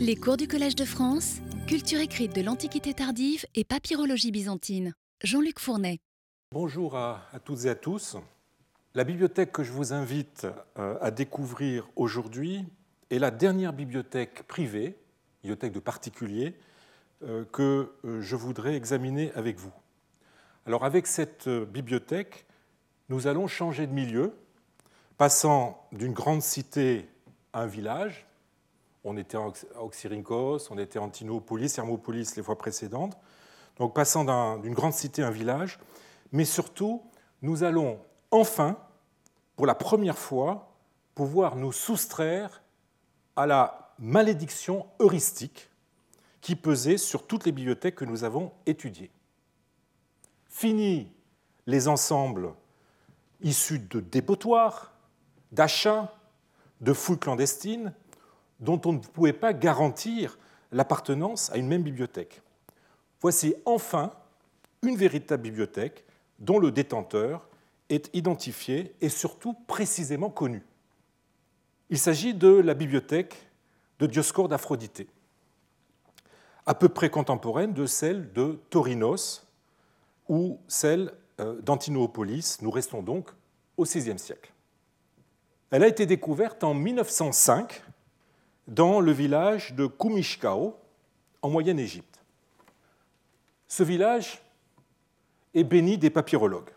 Les cours du Collège de France, culture écrite de l'Antiquité tardive et papyrologie byzantine. Jean-Luc Fournet. Bonjour à, toutes et à tous. La bibliothèque que je vous invite euh, à découvrir aujourd'hui est la dernière bibliothèque privée, bibliothèque de particuliers, euh, que euh, je voudrais examiner avec vous. Alors avec cette bibliothèque, nous allons changer de milieu, passant d'une grande cité à un village, on était à Oxyrhynchos, on était à Antinopolis, Hermopolis les fois précédentes. Donc passant d'une grande cité à un village. Mais surtout, nous allons enfin, pour la première fois, pouvoir nous soustraire à la malédiction heuristique qui pesait sur toutes les bibliothèques que nous avons étudiées. Fini les ensembles issus de dépotoirs, d'achats, de fouilles clandestines, dont on ne pouvait pas garantir l'appartenance à une même bibliothèque. Voici enfin une véritable bibliothèque dont le détenteur est identifié et surtout précisément connu. Il s'agit de la bibliothèque de Dioscore d'Aphrodite, à peu près contemporaine de celle de Torinos ou celle euh, d'Antinoopolis. Nous restons donc au VIe siècle. Elle a été découverte en 1905 dans le village de Kumishkao, en Moyenne-Égypte. Ce village est béni des papyrologues.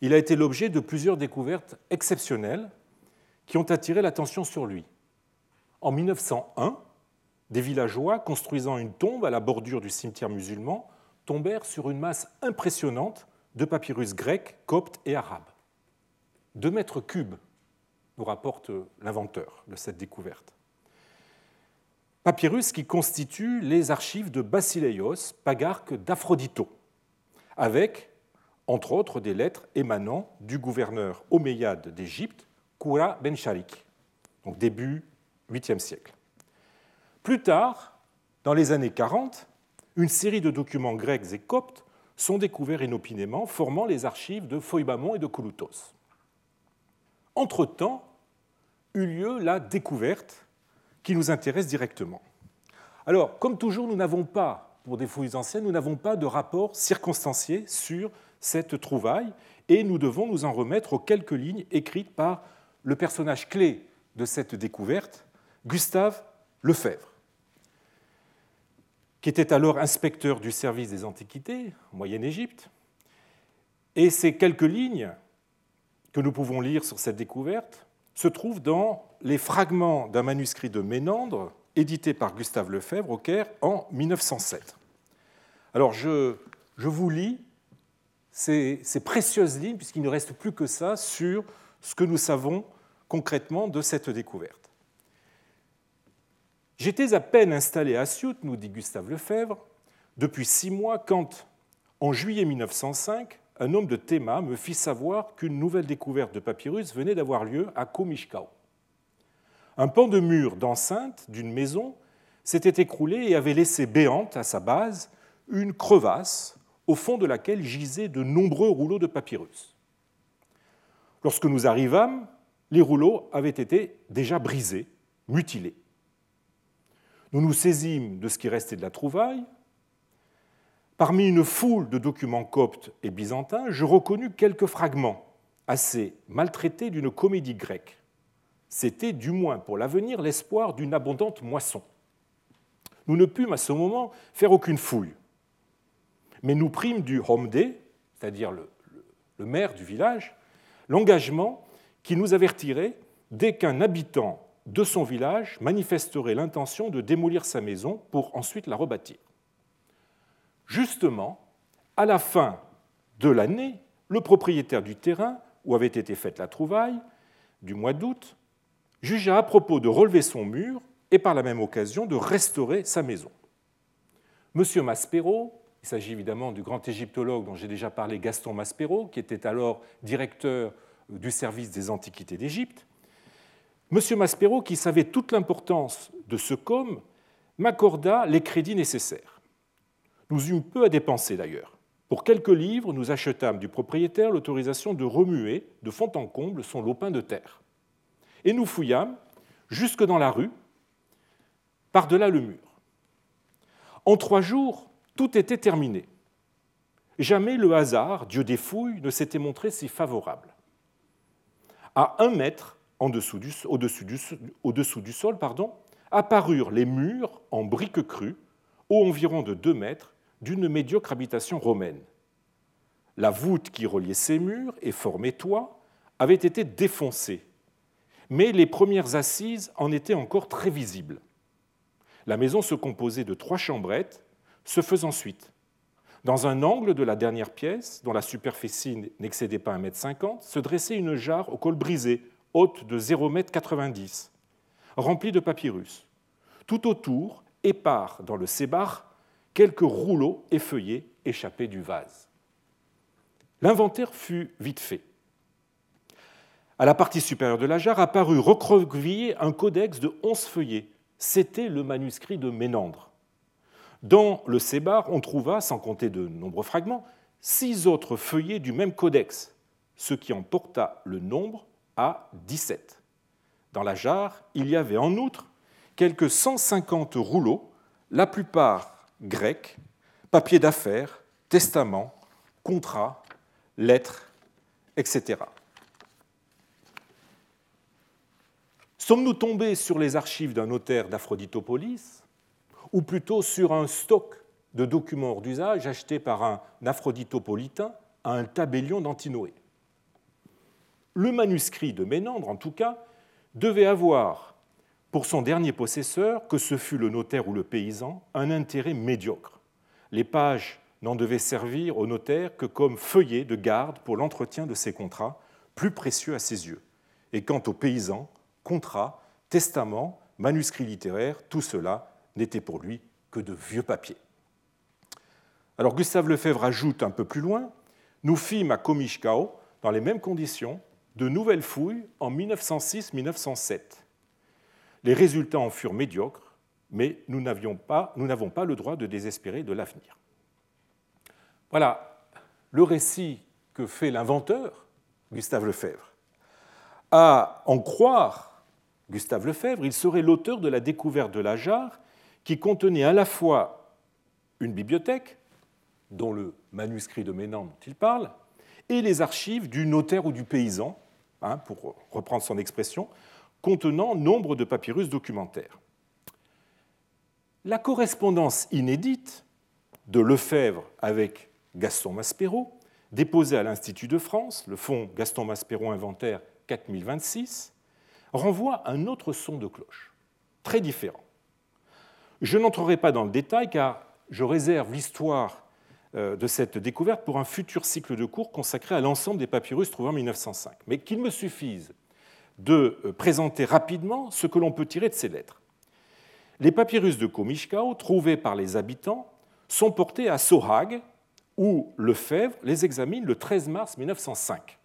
Il a été l'objet de plusieurs découvertes exceptionnelles qui ont attiré l'attention sur lui. En 1901, des villageois construisant une tombe à la bordure du cimetière musulman tombèrent sur une masse impressionnante de papyrus grecs, coptes et arabes. Deux mètres cubes nous rapporte l'inventeur de cette découverte. Papyrus qui constitue les archives de Basileios, pagarque d'Aphrodito, avec, entre autres, des lettres émanant du gouverneur omeyyade d'Égypte, Koura ben Sharik, donc début 8e siècle. Plus tard, dans les années 40, une série de documents grecs et coptes sont découverts inopinément, formant les archives de Phoibamon et de Kouloutos. Entre-temps, eut lieu la découverte qui nous intéresse directement. Alors, comme toujours, nous n'avons pas, pour des fouilles anciennes, nous n'avons pas de rapport circonstancié sur cette trouvaille et nous devons nous en remettre aux quelques lignes écrites par le personnage clé de cette découverte, Gustave Lefebvre, qui était alors inspecteur du service des antiquités en Moyenne-Égypte. Et ces quelques lignes que nous pouvons lire sur cette découverte se trouvent dans les fragments d'un manuscrit de Ménandre, édité par Gustave Lefebvre au Caire en 1907. Alors je, je vous lis ces, ces précieuses lignes, puisqu'il ne reste plus que ça, sur ce que nous savons concrètement de cette découverte. J'étais à peine installé à Siout, nous dit Gustave Lefebvre, depuis six mois, quand, en juillet 1905, un homme de Théma me fit savoir qu'une nouvelle découverte de papyrus venait d'avoir lieu à Komishkao. Un pan de mur d'enceinte d'une maison s'était écroulé et avait laissé béante à sa base une crevasse au fond de laquelle gisaient de nombreux rouleaux de papyrus. Lorsque nous arrivâmes, les rouleaux avaient été déjà brisés, mutilés. Nous nous saisîmes de ce qui restait de la trouvaille, Parmi une foule de documents coptes et byzantins, je reconnus quelques fragments assez maltraités d'une comédie grecque. C'était, du moins pour l'avenir, l'espoir d'une abondante moisson. Nous ne pûmes à ce moment faire aucune fouille, mais nous prîmes du homde, c'est-à-dire le, le maire du village, l'engagement qui nous avertirait dès qu'un habitant de son village manifesterait l'intention de démolir sa maison pour ensuite la rebâtir. Justement, à la fin de l'année, le propriétaire du terrain où avait été faite la trouvaille, du mois d'août, jugea à propos de relever son mur et par la même occasion de restaurer sa maison. Monsieur Maspero, il s'agit évidemment du grand égyptologue dont j'ai déjà parlé, Gaston Maspero, qui était alors directeur du service des antiquités d'Égypte, Monsieur Maspero, qui savait toute l'importance de ce com, m'accorda les crédits nécessaires. Nous eûmes peu à dépenser d'ailleurs. Pour quelques livres, nous achetâmes du propriétaire l'autorisation de remuer de fond en comble son lopin de terre. Et nous fouillâmes jusque dans la rue, par-delà le mur. En trois jours, tout était terminé. Jamais le hasard, dieu des fouilles, ne s'était montré si favorable. À un mètre au-dessous du, sol apparurent les murs en briques crues, hauts environ de deux mètres, d'une médiocre habitation romaine. La voûte qui reliait ces murs et formait toit avait été défoncée, mais les premières assises en étaient encore très visibles. La maison se composait de trois chambrettes, se faisant suite. Dans un angle de la dernière pièce, dont la superficie n'excédait pas 1,50 m, se dressait une jarre au col brisé, haute de 0,90 m, remplie de papyrus. Tout autour, épars dans le sébar, quelques rouleaux effeuillés échappés du vase. L'inventaire fut vite fait. À la partie supérieure de la jarre apparut recroquevillé un codex de onze feuillets. C'était le manuscrit de Ménandre. Dans le Sébar, on trouva, sans compter de nombreux fragments, six autres feuillets du même codex, ce qui en porta le nombre à 17. Dans la jarre, il y avait en outre quelques 150 rouleaux, la plupart grecs, papiers d'affaires, testaments, contrats, lettres, etc. Sommes-nous tombés sur les archives d'un notaire d'Aphroditopolis ou plutôt sur un stock de documents hors d'usage achetés par un aphroditopolitain à un tabellion d'Antinoé? Le manuscrit de Ménandre, en tout cas, devait avoir pour son dernier possesseur, que ce fût le notaire ou le paysan, un intérêt médiocre. Les pages n'en devaient servir au notaire que comme feuillet de garde pour l'entretien de ses contrats, plus précieux à ses yeux. Et quant aux paysans, contrats, testaments, manuscrits littéraires, tout cela n'était pour lui que de vieux papiers. Alors Gustave Lefebvre ajoute un peu plus loin Nous fîmes à Komishkao, dans les mêmes conditions, de nouvelles fouilles en 1906-1907. Les résultats en furent médiocres, mais nous n'avons pas, le droit de désespérer de l'avenir. Voilà le récit que fait l'inventeur, Gustave Lefebvre. À en croire Gustave Lefebvre, il serait l'auteur de la découverte de la jarre qui contenait à la fois une bibliothèque, dont le manuscrit de Ménan dont il parle, et les archives du notaire ou du paysan, hein, pour reprendre son expression, contenant nombre de papyrus documentaires. La correspondance inédite de Lefebvre avec Gaston Maspero, déposée à l'Institut de France, le fonds Gaston Maspero Inventaire 4026, renvoie un autre son de cloche, très différent. Je n'entrerai pas dans le détail car je réserve l'histoire euh, de cette découverte pour un futur cycle de cours consacré à l'ensemble des papyrus trouvés en 1905. Mais qu'il me suffise de euh, présenter rapidement ce que l'on peut tirer de ces lettres. Les papyrus de Komishkao, trouvés par les habitants, sont portés à Sohag, où Lefebvre les examine le 13 mars 1905.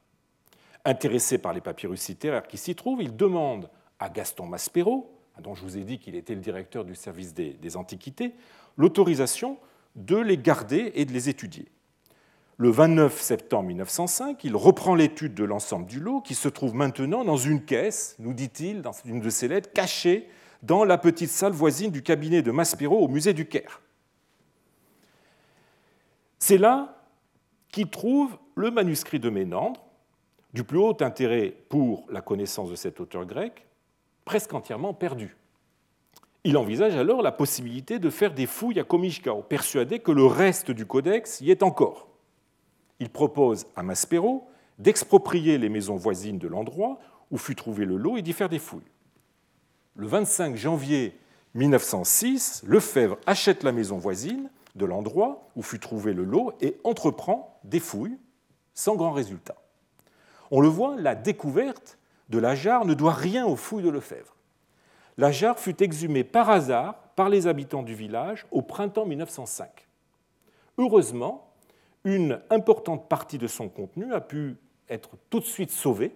Intéressé par les papyrus littéraires qui s'y trouvent, il demande à Gaston Maspero, dont je vous ai dit qu'il était le directeur du service des, Antiquités, l'autorisation de les garder et de les étudier. Le 29 septembre 1905, il reprend l'étude de l'ensemble du lot qui se trouve maintenant dans une caisse, nous dit-il dans une de ses lettres, cachée dans la petite salle voisine du cabinet de Maspero au musée du Caire. C'est là qu'il trouve le manuscrit de Ménandre, du plus haut intérêt pour la connaissance de cet auteur grec, presque entièrement perdu. Il envisage alors la possibilité de faire des fouilles à Komishkao, persuadé que le reste du codex y est encore. Il propose à Maspero d'exproprier les maisons voisines de l'endroit où fut trouvé le lot et d'y faire des fouilles. Le 25 janvier 1906, Lefebvre achète la maison voisine de l'endroit où fut trouvé le lot et entreprend des fouilles sans grand résultat. On le voit, la découverte de la jarre ne doit rien aux fouilles de Lefebvre. La jarre fut exhumée par hasard par les habitants du village au printemps 1905. Heureusement, une importante partie de son contenu a pu être tout de suite sauvée,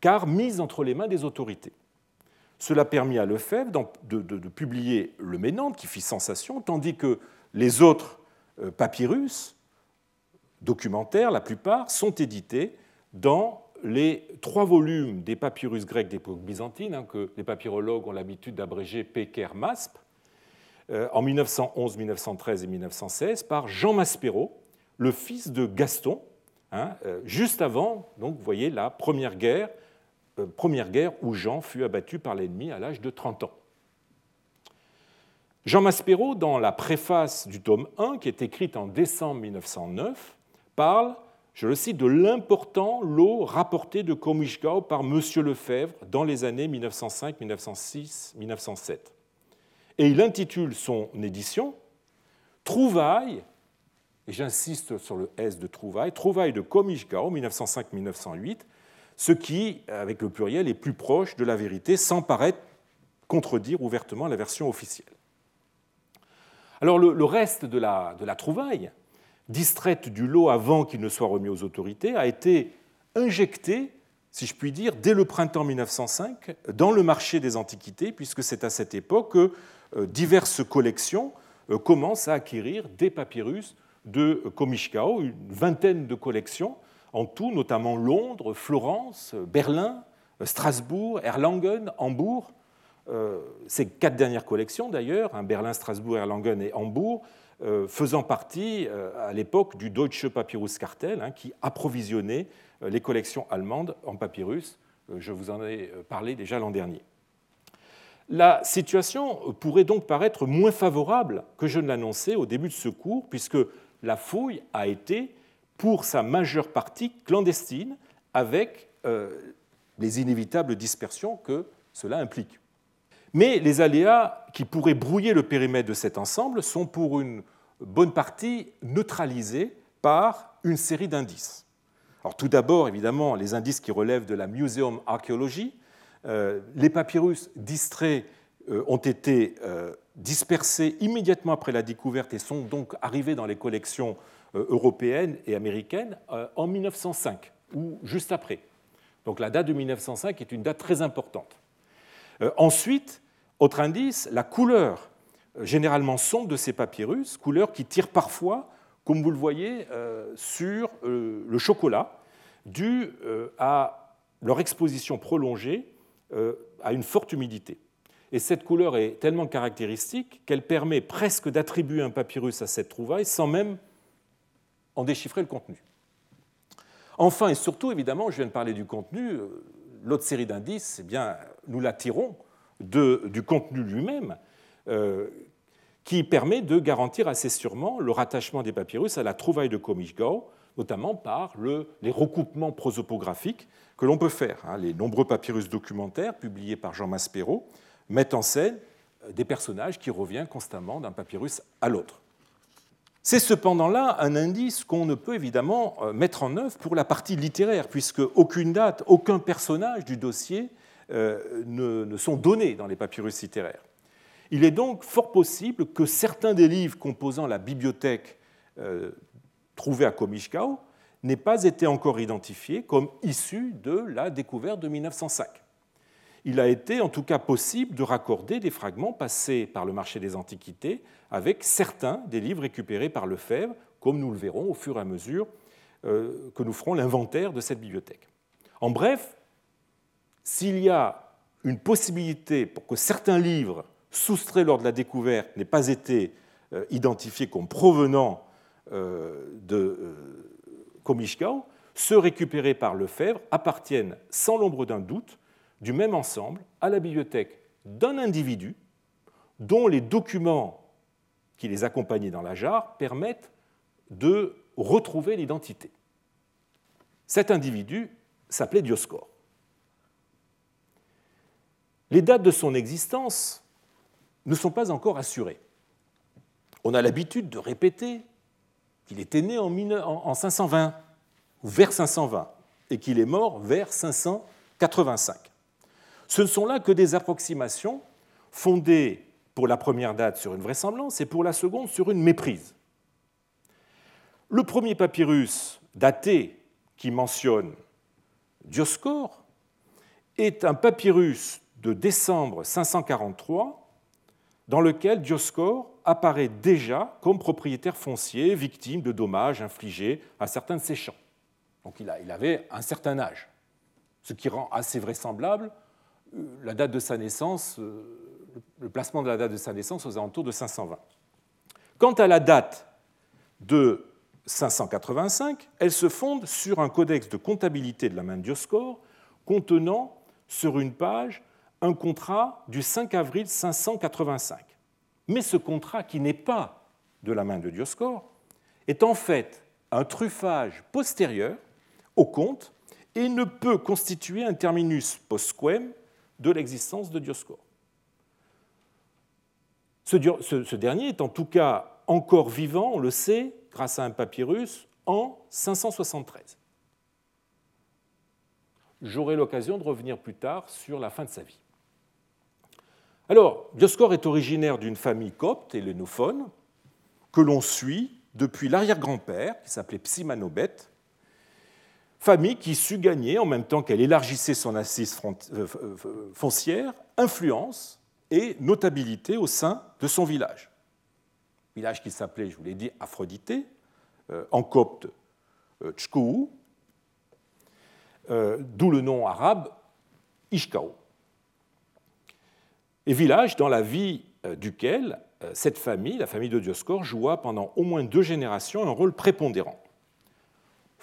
car mise entre les mains des autorités. Cela permit à Lefebvre de, de publier le Ménandre, qui fit sensation, tandis que les autres euh, papyrus, documentaires, la plupart, sont édités dans les trois volumes des papyrus grecs d'époque byzantine, hein, que les papyrologues ont l'habitude d'abréger Peker Masp, euh, en 1911, 1913 et 1916 par Jean Maspero, le fils de Gaston, hein, euh, juste avant, donc voyez, la première guerre, euh, première guerre où Jean fut abattu par l'ennemi à l'âge de 30 ans. Jean Maspero, dans la préface du tome 1, qui est écrite en décembre 1909, parle, je le cite, de l'important lot rapporté de Comichgau par M. Lefebvre dans les années 1905, 1906, 1907. Et il intitule son édition Trouvailles, et j'insiste sur le S de Trouvailles, Trouvailles de Comichgau 1905-1908, ce qui, avec le pluriel, est plus proche de la vérité sans paraître contredire ouvertement la version officielle. Alors le, reste de la, de la, trouvaille, distraite du lot avant qu'il ne soit remis aux autorités, a été injecté, si je puis dire, dès le printemps 1905 dans le marché des antiquités, puisque c'est à cette époque que euh, diverses collections euh, commencent à acquérir des papyrus de Comichkao, une vingtaine de collections en tout, notamment Londres, Florence, Berlin, Strasbourg, Erlangen, Hambourg, euh, ces quatre dernières collections d'ailleurs, hein, Berlin, Strasbourg, Erlangen et Hambourg, euh, faisant partie euh, à l'époque du Deutsche Papyruskartell, hein, qui approvisionnait les collections allemandes en papyrus. Je vous en ai parlé déjà l'an dernier. La situation pourrait donc paraître moins favorable que je ne l'annonçais au début de ce cours, puisque la fouille a été, pour sa majeure partie, clandestine, avec les inévitables dispersions que cela implique. Mais les aléas qui pourraient brouiller le périmètre de cet ensemble sont pour une bonne partie neutralisés par une série d'indices. Alors, tout d'abord, évidemment, les indices qui relèvent de la Museum Archaeology. Euh, les papyrus distraits euh, ont été euh, dispersés immédiatement après la découverte et sont donc arrivés dans les collections européennes et américaines en 1905 ou juste après. Donc la date de 1905 est une date très importante. ensuite, autre indice, la couleur euh, généralement sombre de ces papyrus, couleur qui tire parfois, comme vous le voyez, euh, sur euh, le chocolat, dû à leur exposition prolongée à une forte humidité. Et cette couleur est tellement caractéristique qu'elle permet presque d'attribuer un papyrus à cette trouvaille sans même en déchiffrer le contenu. Enfin et surtout, évidemment, je viens de parler du contenu, l'autre série d'indices, eh bien, nous la tirons du contenu lui-même, euh, qui permet de garantir assez sûrement le rattachement des papyrus à la trouvaille de Komishgao, notamment par les recoupements prosopographiques que l'on peut faire. Hein. Les nombreux papyrus documentaires publiés par Jean Maspero mettent en scène euh, des personnages qui reviennent constamment d'un papyrus à l'autre. C'est cependant là un indice qu'on ne peut évidemment euh, mettre en œuvre pour la partie littéraire, puisque aucune date, aucun personnage du dossier euh, ne, sont donnés dans les papyrus littéraires. Il est donc fort possible que certains des livres composant la bibliothèque trouvée à Komishkao n'aient pas été encore identifiés comme issus de la découverte de 1905. Il a été en tout cas possible de raccorder des fragments passés par le marché des antiquités avec certains des livres récupérés par Lefebvre, comme nous le verrons au fur et à mesure euh, que nous ferons l'inventaire de cette bibliothèque. En bref, s'il y a une possibilité pour que certains livres soustraits lors de la découverte n'aient pas été euh, identifiés comme provenant euh, de Komishkau, euh, ceux récupérés par Lefebvre appartiennent sans l'ombre d'un doute du même ensemble à la bibliothèque d'un individu dont les documents qui les accompagnaient dans la jarre permettent de retrouver l'identité. Cet individu s'appelait Dioscore. Les dates de son existence ne sont pas encore assurées. On a l'habitude de répéter qu'il était né en 520 ou vers 520 et qu'il est mort vers 585. Ce ne sont là que des approximations fondées pour la première date sur une vraisemblance et pour la seconde sur une méprise. Le premier papyrus daté qui mentionne Dioscore est un papyrus de décembre 543, dans lequel Dioscore apparaît déjà comme propriétaire foncier, victime de dommages infligés à certains de ses champs. Donc il avait un certain âge, ce qui rend assez vraisemblable la date de sa naissance euh, le placement de la date de sa naissance aux alentours de 520. Quant à la date de 585, elle se fonde sur un codex de comptabilité de la main de Dioscore contenant sur une page un contrat du 5 avril 585. Mais ce contrat, qui n'est pas de la main de Dioscore, est en fait un truffage postérieur au compte et ne peut constituer un terminus postquem de l'existence de Dioscore. Ce, dernier est en tout cas encore vivant, on le sait, grâce à un papyrus, en 573. J'aurai l'occasion de revenir plus tard sur la fin de sa vie. Alors, Dioscore est originaire d'une famille copte, hellénophone, que l'on suit depuis l'arrière-grand-père, qui s'appelait Psimanobet, famille qui sut gagner, en même temps qu'elle élargissait son assise euh, euh, foncière, influence et notabilité au sein de son village. Village qui s'appelait, je vous l'ai dit, Aphrodité, euh, en copte Tchkou, d'où le nom arabe Ishkao. Et village dans la vie duquel cette famille, la famille de Dioscore, joua pendant au moins deux générations un rôle prépondérant.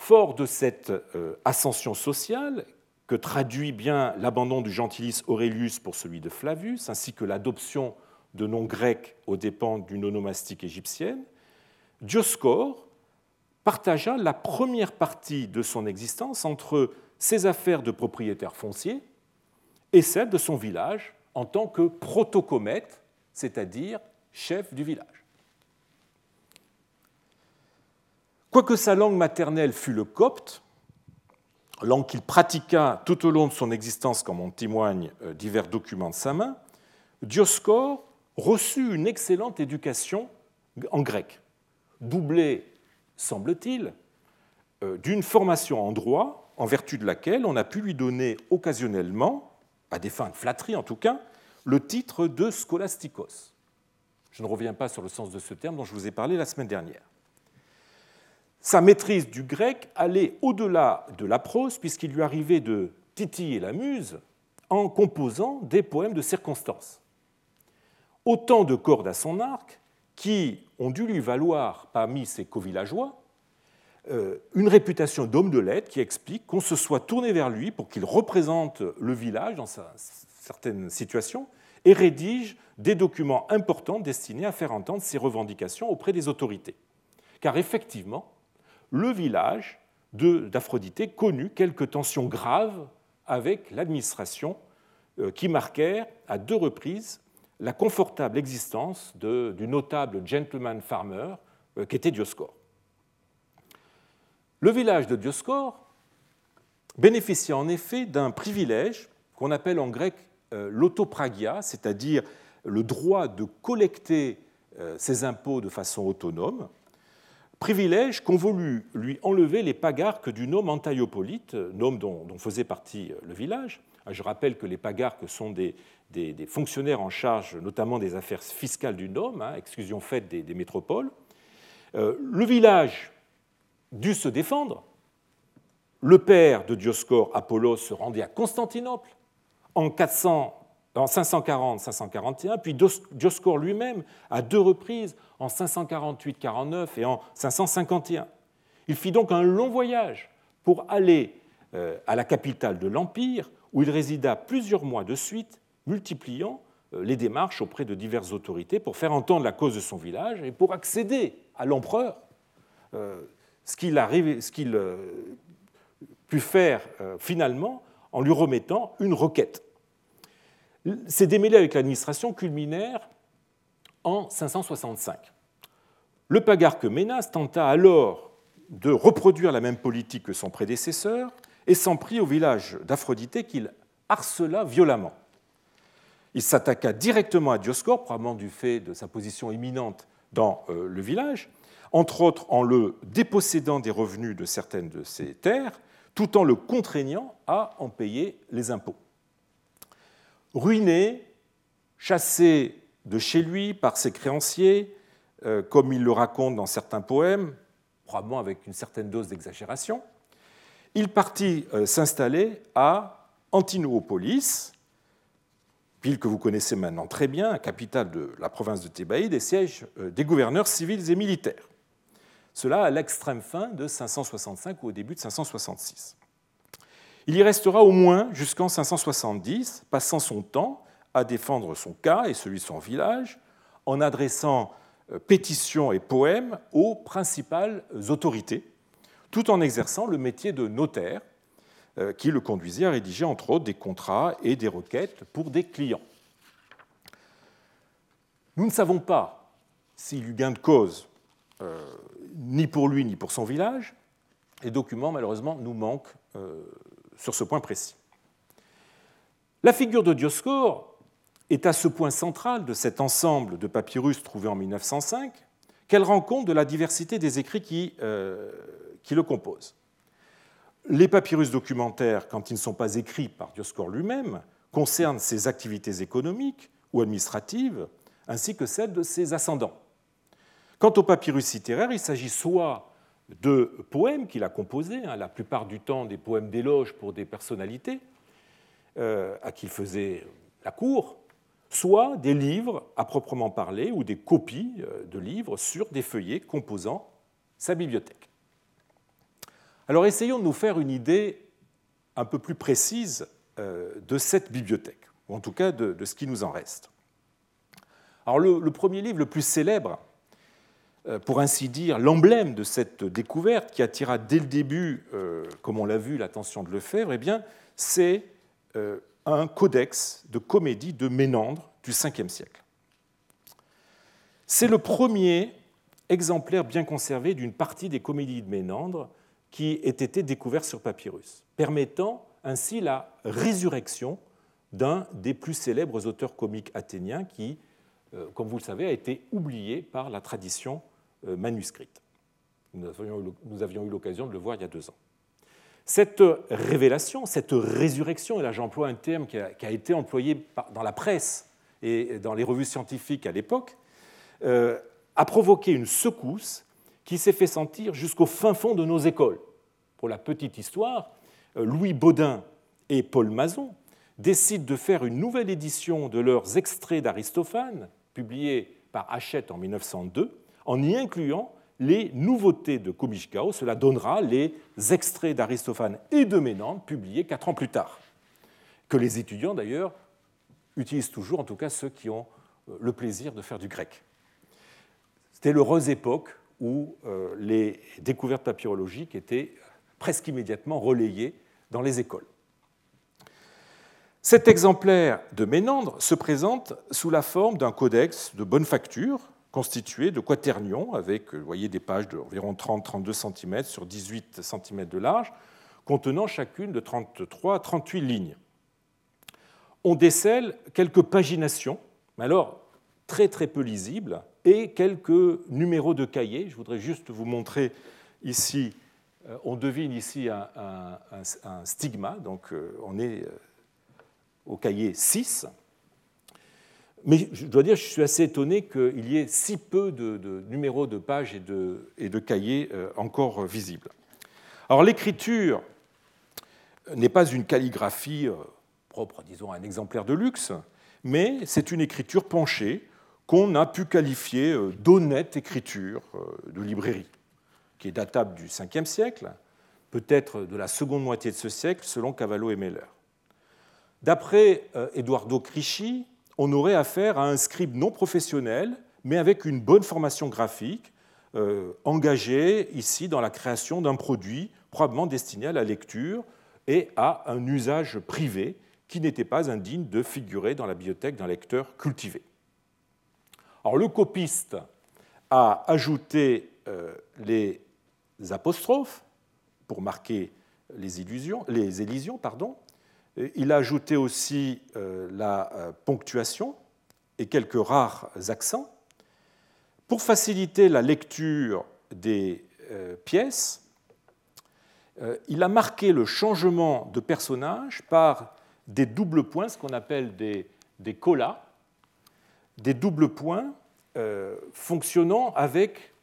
Fort de cette euh, ascension sociale, que traduit bien l'abandon du gentilice Aurelius pour celui de Flavius, ainsi que l'adoption de noms grecs aux dépens d'une onomastique égyptienne, Dioscore partagea la première partie de son existence entre ses affaires de propriétaire foncier et celle de son village en tant que protocomète, c'est-à-dire chef du village. Quoique sa langue maternelle fût le copte, langue qu'il pratiqua tout au long de son existence, comme en témoignent euh, divers documents de sa main, Dioscore reçut une excellente éducation en grec, doublée, semble-t-il, euh, d'une formation en droit, en vertu de laquelle on a pu lui donner occasionnellement, à des fins de flatterie en tout cas, le titre de scholastikos. Je ne reviens pas sur le sens de ce terme dont je vous ai parlé la semaine dernière. Sa maîtrise du grec allait au-delà de la prose, puisqu'il lui arrivait de titiller la muse en composant des poèmes de circonstance. Autant de cordes à son arc qui ont dû lui valoir, parmi ses co-villageois, euh, une réputation d'homme de lettres qui explique qu'on se soit tourné vers lui pour qu'il représente le village dans certaines situations et rédige des documents importants destinés à faire entendre ses revendications auprès des autorités. Car effectivement, le village d'Aphrodité connut quelques tensions graves avec l'administration euh, qui marquèrent à deux reprises la confortable existence du notable gentleman farmer euh, qu'était Dioscore. Le village de Dioscore bénéficiait en effet d'un privilège qu'on appelle en grec euh, l'autopragia, c'est-à-dire le droit de collecter ses impôts de façon autonome, privilège qu'ont voulu lui enlever les pagarques du nom Antaiopolite, nom dont, faisait partie le village. Je rappelle que les pagarques sont des, fonctionnaires en charge notamment des affaires fiscales du nom, hein, exclusion faite des, métropoles. Euh, le village dut se défendre. Le père de Dioscore, Apollos, se rendit à Constantinople en 400 en 540-541, puis Dioscore lui-même à deux reprises, en 548-49 et en 551. Il fit donc un long voyage pour aller euh, à la capitale de l'Empire, où il résida plusieurs mois de suite, multipliant euh, les démarches auprès de diverses autorités pour faire entendre la cause de son village et pour accéder à l'empereur, euh, ce qu'il put faire finalement en lui remettant une requête. Ces démêlés avec l'administration culminèrent en 565. Le pagarque Ménas tenta alors de reproduire la même politique que son prédécesseur et s'en prit au village d'Aphrodité qu'il harcela violemment. Il s'attaqua directement à Dioscore, probablement du fait de sa position éminente dans euh, le village, entre autres en le dépossédant des revenus de certaines de ses terres, tout en le contraignant à en payer les impôts ruiné, chassé de chez lui par ses créanciers, euh, comme il le raconte dans certains poèmes, probablement avec une certaine dose d'exagération, il partit euh, s'installer à Antinoopolis, ville que vous connaissez maintenant très bien, capitale de la province de Thébaïde et siège euh, des gouverneurs civils et militaires. Cela à l'extrême fin de 565 ou au début de 566. Il y restera au moins jusqu'en 570, passant son temps à défendre son cas et celui de son village, en adressant euh, pétitions et poèmes aux principales autorités, tout en exerçant le métier de notaire, euh, qui le conduisait à rédiger entre autres des contrats et des requêtes pour des clients. Nous ne savons pas s'il eut gain de cause, euh, ni pour lui ni pour son village. Les documents, malheureusement, nous manquent sur ce point précis. La figure de Dioscore est à ce point central de cet ensemble de papyrus trouvés en 1905 qu'elle rend compte de la diversité des écrits qui, qui le composent. Les papyrus documentaires, quand ils ne sont pas écrits par Dioscore lui-même, concernent ses activités économiques ou administratives, ainsi que celles de ses ascendants. Quant aux papyrus littéraires, il s'agit soit de poèmes qu'il a composés, hein, la plupart du temps des poèmes d'éloge pour des personnalités euh, à qui il faisait la cour, soit des livres à proprement parler ou des copies euh, de livres sur des feuillets composant sa bibliothèque. Alors essayons de nous faire une idée un peu plus précise euh, de cette bibliothèque, ou en tout cas de, ce qui nous en reste. Alors le, premier livre le plus célèbre, euh, pour ainsi dire, l'emblème de cette découverte qui attira dès le début, comme on l'a vu, l'attention de Lefebvre, eh c'est un codex de comédie de Ménandre du 5e siècle. C'est le premier exemplaire bien conservé d'une partie des comédies de Ménandre qui ait été découvert sur papyrus, permettant ainsi la résurrection d'un des plus célèbres auteurs comiques athéniens qui, euh, comme vous le savez, a été oublié par la tradition euh, manuscrite. Nous avions eu l'occasion de le voir il y a deux ans. Cette révélation, cette résurrection, et là j'emploie un terme qui a, été employé dans la presse et dans les revues scientifiques à l'époque, euh, a provoqué une secousse qui s'est fait sentir jusqu'au fin fond de nos écoles. Pour la petite histoire, euh, Louis Baudin et Paul Mazon décident de faire une nouvelle édition de leurs extraits d'Aristophane, publiés par Hachette en 1902, en y incluant les nouveautés de Comichkao. Cela donnera les extraits d'Aristophane et de Ménandre, publiés quatre ans plus tard, que les étudiants d'ailleurs utilisent toujours, en tout cas ceux qui ont euh, le plaisir de faire du grec. C'était l'heureuse époque où euh, les découvertes papyrologiques étaient presque immédiatement relayées dans les écoles. Cet exemplaire de Ménandre se présente sous la forme d'un codex de bonne facture constitué de quaternions avec vous voyez, des pages d'environ 30-32 cm sur 18 cm de large, contenant chacune de 33 à 38 lignes. On décèle quelques paginations, mais alors très très peu lisibles, et quelques numéros de cahiers. Je voudrais juste vous montrer ici, euh, on devine ici un, stigma, donc euh, on est euh, au cahier 6. Mais je dois dire, je suis assez étonné qu'il y ait si peu de, numéros de pages et de, cahiers encore visibles. Alors l'écriture n'est pas une calligraphie propre, disons, à un exemplaire de luxe, mais c'est une écriture penchée qu'on a pu qualifier euh, d'honnête écriture euh, de librairie, qui est datable du 5e siècle, peut-être de la seconde moitié de ce siècle, selon Cavallo et Meller. D'après euh, Eduardo Crisci, on aurait affaire à un scribe non professionnel, mais avec une bonne formation graphique, engagé ici dans la création d'un produit probablement destiné à la lecture et à un usage privé qui n'était pas indigne de figurer dans la bibliothèque d'un lecteur cultivé. Alors, le copiste a ajouté euh, les apostrophes pour marquer les, les élisions. Pardon. Il a ajouté aussi euh, la euh, ponctuation et quelques rares accents. Pour faciliter la lecture des pièces, il a marqué le changement de personnage par des doubles points, ce qu'on appelle des, colas, des doubles points euh, fonctionnant avec,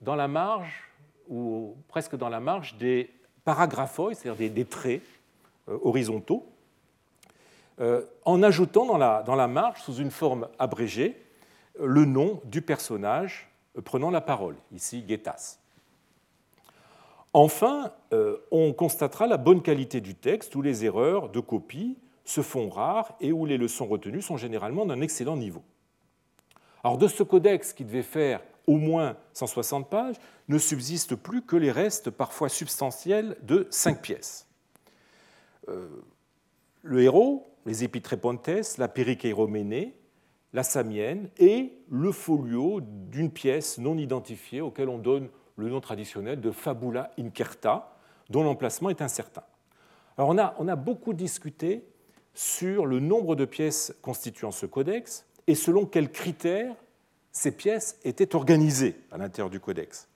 dans la marge, ou presque dans la marge, des paragraphoïdes, c'est-à-dire des, traits euh, horizontaux, en ajoutant dans la, dans marge, sous une forme abrégée, le nom du personnage prenant la parole, ici Guettas. Enfin, on constatera la bonne qualité du texte où les erreurs de copie se font rares et où les leçons retenues sont généralement d'un excellent niveau. Alors de ce codex qui devait faire au moins 160 pages, ne subsiste plus que les restes parfois substantiels de cinq pièces. Euh, le héros, les épitrépontes, la péricheiroménée, la samienne et le folio d'une pièce non identifiée auquel on donne le nom traditionnel de fabula incerta, dont l'emplacement est incertain. Alors on a, on a beaucoup discuté sur le nombre de pièces constituant ce codex et selon quels critères ces pièces étaient organisées à l'intérieur du codex.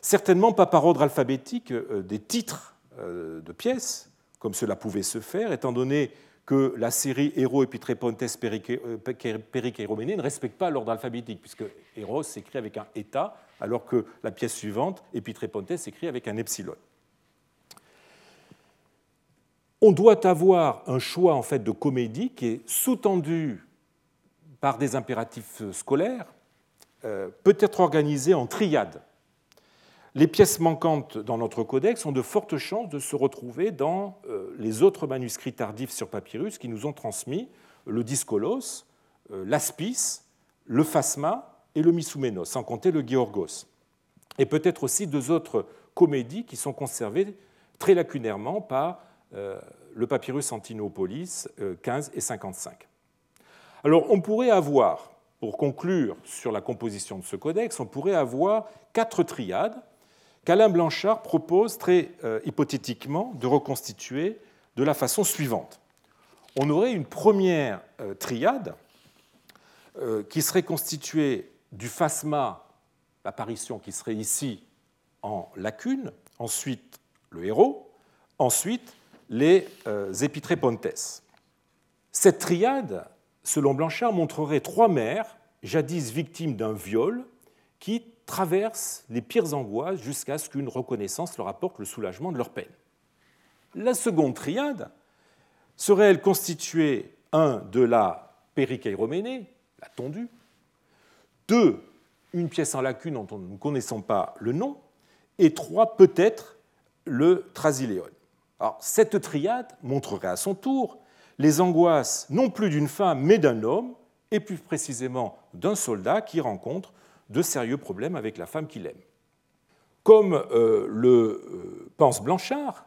Certainement pas par ordre alphabétique euh, des titres euh, de pièces, comme cela pouvait se faire, étant donné que la série Héros Epitrepontes euh, Pericheiroménée ne respecte pas l'ordre alphabétique, puisque Héros s'écrit avec un eta, alors que la pièce suivante, Epitrepontes, s'écrit avec un epsilon on doit avoir un choix en fait de comédie qui est sous-tendu par des impératifs scolaires, euh, peut être organisé en triade. Les pièces manquantes dans notre codex ont de fortes chances de se retrouver dans euh, les autres manuscrits tardifs sur papyrus qui nous ont transmis le Discolos, euh, l'Aspis, le Phasma et le Misouménos, sans compter le Georgos. Et peut-être aussi deux autres comédies qui sont conservées très lacunairement par euh, le papyrus Antinopolis 15 euh, et 55. Alors on pourrait avoir, pour conclure sur la composition de ce codex, on pourrait avoir quatre triades qu'Alain Blanchard propose très euh, hypothétiquement de reconstituer de la façon suivante. On aurait une première triade qui serait constituée du phasma, l'apparition qui serait ici en lacune, ensuite le héros, ensuite les euh, épitrépontes. Cette triade, selon Blanchard, montrerait trois mères, jadis victimes d'un viol, qui traversent les pires angoisses jusqu'à ce qu'une reconnaissance leur apporte le soulagement de leur peine. La seconde triade serait elle constituée, un, de la péricheiroménée, la tondue, deux, une pièce en lacune dont nous ne connaissons pas le nom, et trois, peut-être, le trasiléon cette triade montrerait à son tour les angoisses non plus d'une femme, mais d'un homme, et plus précisément d'un soldat qui rencontre de sérieux problèmes avec la femme qu'il aime. Comme euh, le euh, pense Blanchard,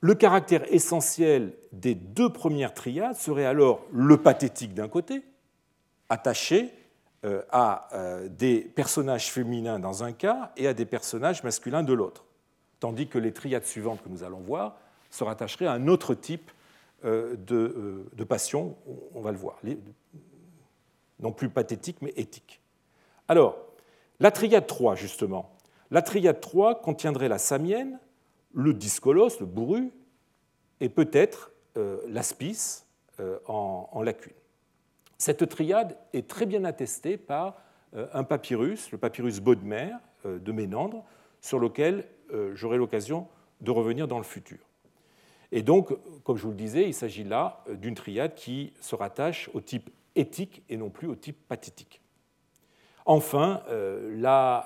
le caractère essentiel des deux premières triades serait alors le pathétique d'un côté, attaché euh, à des personnages féminins dans un cas et à des personnages masculins de l'autre, tandis que les triades suivantes que nous allons voir se rattacherait à un autre type de, passion, on va le voir, non plus pathétique, mais éthique. Alors, la triade 3, justement. La triade 3 contiendrait la samienne, le discolos, le bourru, et peut-être euh, l'aspis en, lacune. Cette triade est très bien attestée par un papyrus, le papyrus Bodmer de Ménandre, sur lequel j'aurai l'occasion de revenir dans le futur. Et donc, comme je vous le disais, il s'agit là euh, d'une triade qui se rattache au type éthique et non plus au type pathétique. Enfin, euh,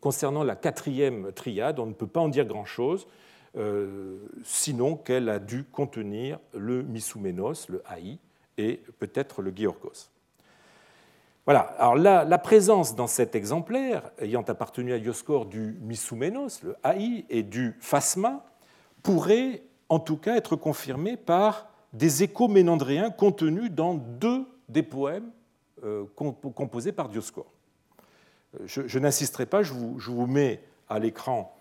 concernant la quatrième triade, on ne peut pas en dire grand-chose, euh, sinon qu'elle a dû contenir le Misouménos, le Haï, et peut-être le Georgos. Voilà, la, présence dans cet exemplaire, ayant appartenu à Dioscor du Misouménos, le Haï, et du Phasma, pourrait en tout cas être confirmé par des échos ménandréens contenus dans deux des poèmes euh, composés par Dioscore. Euh, je, n'insisterai pas, je vous, mets à l'écran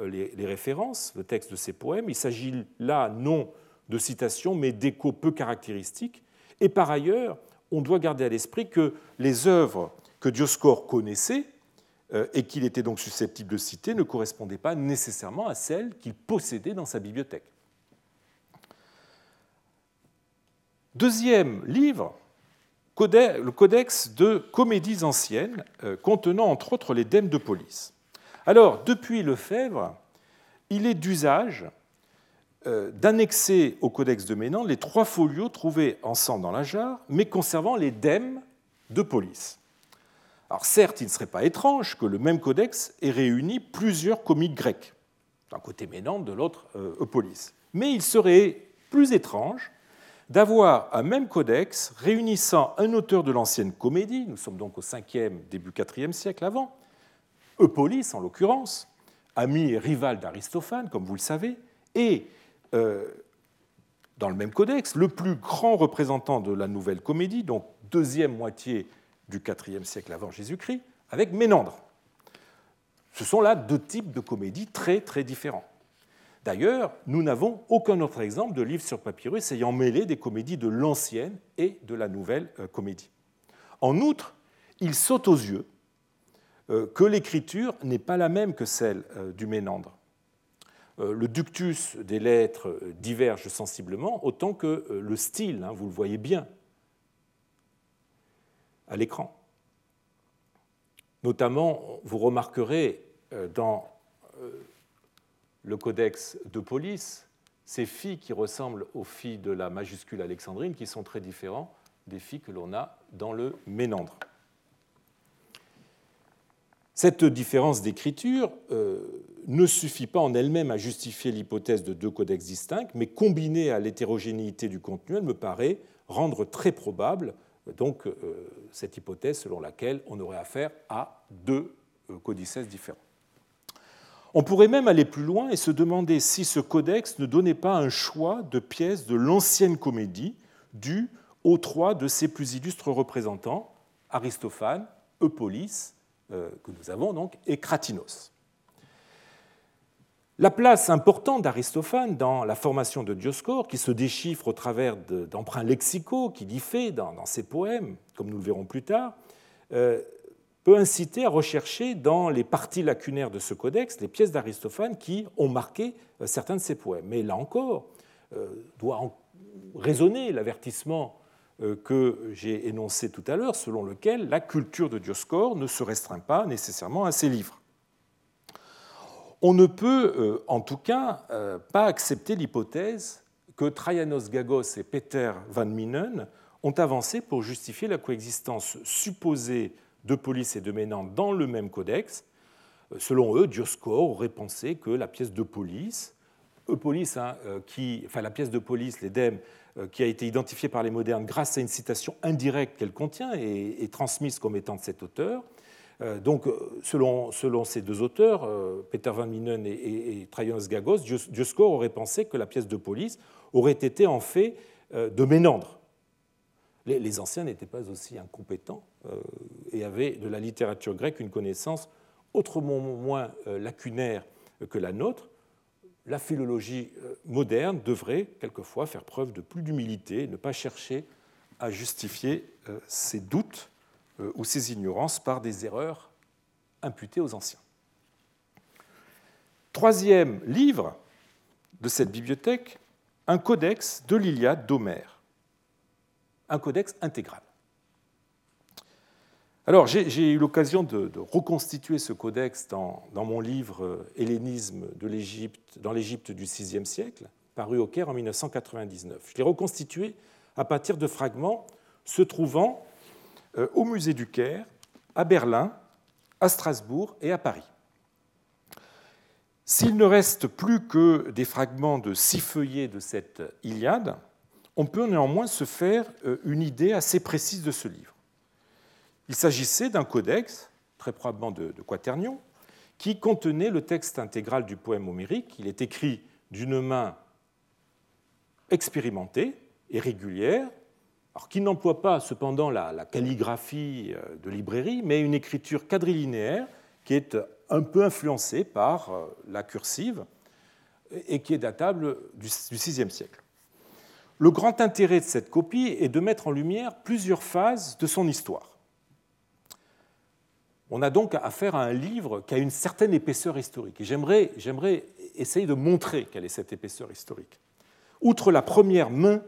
euh, les, références, le texte de ces poèmes. Il s'agit là non de citations, mais d'échos peu caractéristiques. Et par ailleurs, on doit garder à l'esprit que les œuvres que Dioscore connaissait et qu'il était donc susceptible de citer ne correspondaient pas nécessairement à celles qu'il possédait dans sa bibliothèque. Deuxième livre, le Codex de comédies anciennes, euh, contenant entre autres les dèmes de police. Alors, depuis Lefebvre, il est d'usage euh, d'annexer au codex de Ménandre les trois folios trouvés ensemble dans la jarre, mais conservant les dèmes de police. Alors certes, il ne serait pas étrange que le même codex ait réuni plusieurs comiques grecs, d'un côté Ménandre, de l'autre Eupolis. Mais il serait plus étrange d'avoir un même codex réunissant un auteur de l'ancienne comédie, nous sommes donc au 5e, début 4e siècle avant, Eupolis en l'occurrence, ami et rival d'Aristophane, comme vous le savez, et euh, dans le même codex, le plus grand représentant de la nouvelle comédie, donc deuxième moitié du IVe siècle avant Jésus-Christ, avec Ménandre. Ce sont là deux types de comédies très très différents. D'ailleurs, nous n'avons aucun autre exemple de livre sur papyrus ayant mêlé des comédies de l'ancienne et de la nouvelle euh, comédie. En outre, il saute aux yeux euh, que l'écriture n'est pas la même que celle euh, du Ménandre. Le ductus des lettres diverge sensiblement, autant que le style, hein, vous le voyez bien à l'écran. Notamment, vous remarquerez dans le codex de police, ces filles qui ressemblent aux filles de la majuscule alexandrine, qui sont très différents des filles que l'on a dans le Ménandre. Cette différence d'écriture euh, ne suffit pas en elle-même à justifier l'hypothèse de deux codex distincts, mais combinée à l'hétérogénéité du contenu, elle me paraît rendre très probable donc, euh, cette hypothèse selon laquelle on aurait affaire à deux euh, codices différents. On pourrait même aller plus loin et se demander si ce codex ne donnait pas un choix de pièces de l'ancienne comédie dû aux trois de ses plus illustres représentants, Aristophane, Eupolis, euh, que nous avons donc, et Cratinos. La place importante d'Aristophane dans la formation de Dioscore, qui se déchiffre au travers d'emprunts lexicaux qu'il y fait dans, ses poèmes, comme nous le verrons plus tard, euh, peut inciter à rechercher dans les parties lacunaires de ce codex les pièces d'Aristophane qui ont marqué euh, certains de ses poèmes. Mais là encore, euh, doit résonner l'avertissement euh, que j'ai énoncé tout à l'heure, selon lequel la culture de Dioscore ne se restreint pas nécessairement à ses livres. On ne peut, en tout cas, pas accepter l'hypothèse que Traianos Gagos et Peter van Minen ont avancé pour justifier la coexistence supposée de police et de Ménandre dans le même codex. Euh, selon eux, Dioscore aurait pensé que la pièce de police, Eupolis, hein, euh, qui, enfin la pièce de police, l'Édème, euh, qui a été identifiée par les modernes grâce à une citation indirecte qu'elle contient et, transmise comme étant de cet auteur. Donc, selon, selon, ces deux auteurs, Peter van Minen et, et, Gagos, Dioscore aurait pensé que la pièce de police aurait été en fait de Ménandre. Les, anciens n'étaient pas aussi incompétents euh, et avaient de la littérature grecque une connaissance autrement moins euh, lacunaire que la nôtre, la philologie euh, moderne devrait quelquefois faire preuve de plus d'humilité, ne pas chercher à justifier ses doutes ou ses ignorances par des erreurs imputées aux anciens. Troisième livre de cette bibliothèque, un codex de l'Iliade d'Homère, un codex intégral. Alors, j'ai eu l'occasion de, reconstituer ce codex dans, mon livre euh, Hellénisme de l'Égypte, dans l'Égypte du VIe siècle, paru au Caire en 1999. Je l'ai reconstitué à partir de fragments se trouvant euh, au musée du Caire, à Berlin, à Strasbourg et à Paris. S'il ne reste plus que des fragments de six feuillets de cette Iliade, on peut néanmoins se faire euh, une idée assez précise de ce livre. Il s'agissait d'un codex, très probablement de, Quaternion, qui contenait le texte intégral du poème homérique. Il est écrit d'une main expérimentée et régulière, qui n'emploie pas cependant la, calligraphie euh, de librairie, mais une écriture quadrilinéaire qui est un peu influencée par euh, la cursive et qui est datable du VIe siècle. Le grand intérêt de cette copie est de mettre en lumière plusieurs phases de son histoire. On a donc affaire à un livre qui a une certaine épaisseur historique. Et j'aimerais, essayer de montrer quelle est cette épaisseur historique. Outre la première main,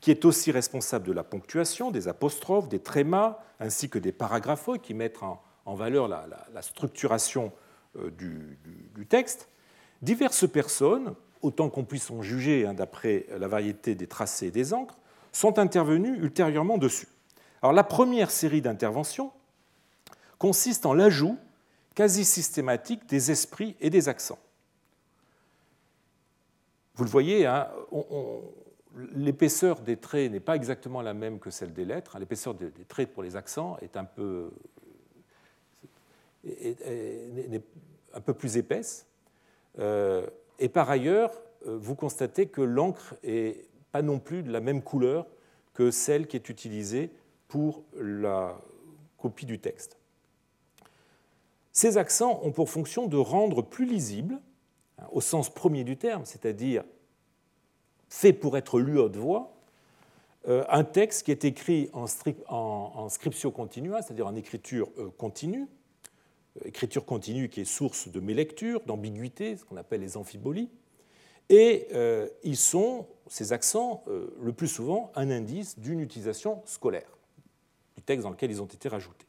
qui est aussi responsable de la ponctuation, des apostrophes, des trémas, ainsi que des paragraphes qui mettent en, valeur la, structuration euh, du, texte, diverses personnes, autant qu'on puisse en juger hein, d'après la variété des tracés et des encres, sont intervenus ultérieurement dessus. Alors la première série d'interventions consiste en l'ajout quasi systématique des esprits et des accents. Vous le voyez, hein, l'épaisseur des traits n'est pas exactement la même que celle des lettres. L'épaisseur des traits pour les accents est un peu, un peu plus épaisse. Euh, et par ailleurs, euh, vous constatez que l'encre n'est pas non plus de la même couleur que celle qui est utilisée pour la copie du texte. Ces accents ont pour fonction de rendre plus lisible, hein, au sens premier du terme, c'est-à-dire fait pour être lu haute voix, euh, un texte qui est écrit en, en scriptio continua, c'est-à-dire en écriture continue, écriture continue qui est source de mélecture, d'ambiguïté, ce qu'on appelle les amphibolies. Et euh, ils sont, ces accents, euh, le plus souvent un indice d'une utilisation scolaire du texte dans lequel ils ont été rajoutés.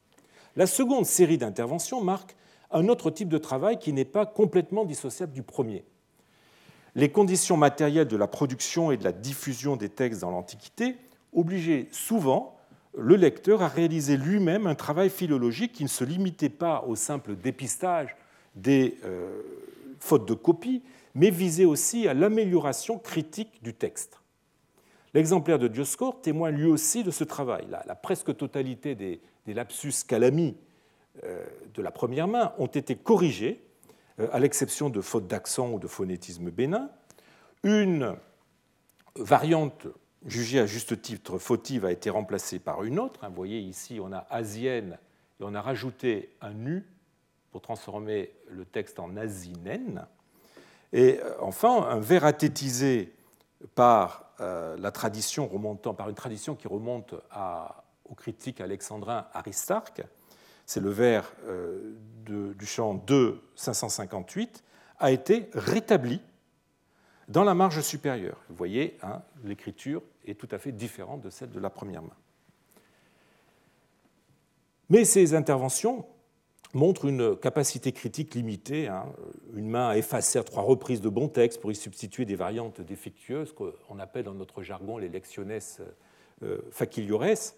La seconde série d'interventions marque un autre type de travail qui n'est pas complètement dissociable du premier. Les conditions matérielles de la production et de la diffusion des textes dans l'Antiquité obligeaient souvent le lecteur a réalisé lui-même un travail philologique qui ne se limitait pas au simple dépistage des euh, fautes de copie, mais visait aussi à l'amélioration critique du texte. L'exemplaire de Dioscore témoigne lui aussi de ce travail. La, presque totalité des, lapsus calami euh, de la première main ont été corrigés, euh, à l'exception de fautes d'accent ou de phonétisme bénin. Une variante jugée à juste titre fautive a été remplacée par une autre. Vous voyez ici, on a asienne et on a rajouté un nu pour transformer le texte en asinène. Et euh, enfin, un vers athétisé par euh, la tradition remontant, par une tradition qui remonte au critique alexandrin Aristarque, c'est le vers euh, du chant 2 558, a été rétabli dans la marge supérieure. Vous voyez, hein, l'écriture est tout à fait différente de celle de la première main. Mais ces interventions montrent une capacité critique limitée. Hein. Une main a effacé à trois reprises de bons textes pour y substituer des variantes défectueuses, qu'on appelle dans notre jargon les lectiones euh, faciliores.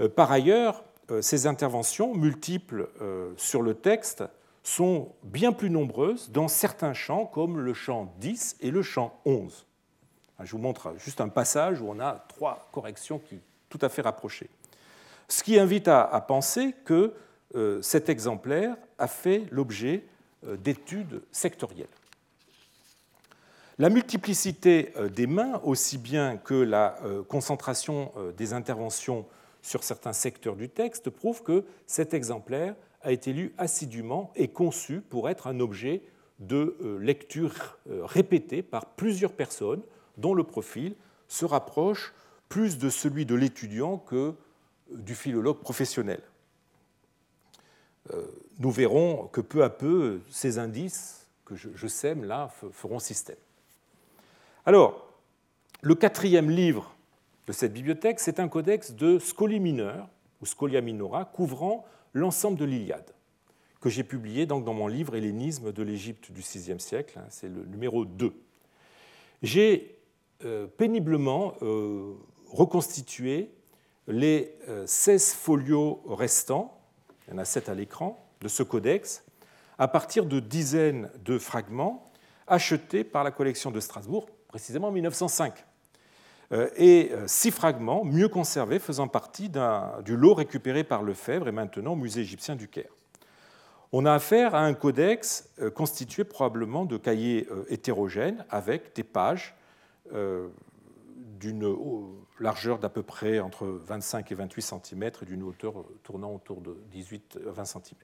Euh, par ailleurs, euh, ces interventions multiples sur le texte sont bien plus nombreuses dans certains chants, comme le chant 10 et le chant 11. Je vous montre juste un passage où on a trois corrections qui tout à fait rapprochées. Ce qui invite à, penser que euh, cet exemplaire a fait l'objet euh, d'études sectorielles. La multiplicité euh, des mains, aussi bien que la concentration des interventions sur certains secteurs du texte, prouve que cet exemplaire a été lu assidûment et conçu pour être un objet de lecture répétée par plusieurs personnes dont le profil se rapproche plus de celui de l'étudiant que euh, du philologue professionnel. Nous verrons que peu à peu, ces indices que je sème là feront système. Alors, le quatrième livre de cette bibliothèque, c'est un codex de scoli mineur, ou scolia minora, couvrant l'ensemble de l'Iliade, que j'ai publié dans mon livre Hellénisme de l'Égypte du VIe siècle, hein, c'est le numéro 2. J'ai euh, péniblement euh, reconstitué les 16 euh, folios restants, il y en a 7 à l'écran, de ce codex, à partir de dizaines de fragments achetés par la collection de Strasbourg, précisément en 1905. Euh, et euh, six fragments mieux conservés faisant partie du lot récupéré par Lefebvre et maintenant au musée égyptien du Caire. On a affaire à un codex euh, constitué probablement de cahiers hétérogènes avec des pages d'une largeur d'à peu près entre 25 et 28 cm et d'une hauteur tournant autour de 18-20 cm.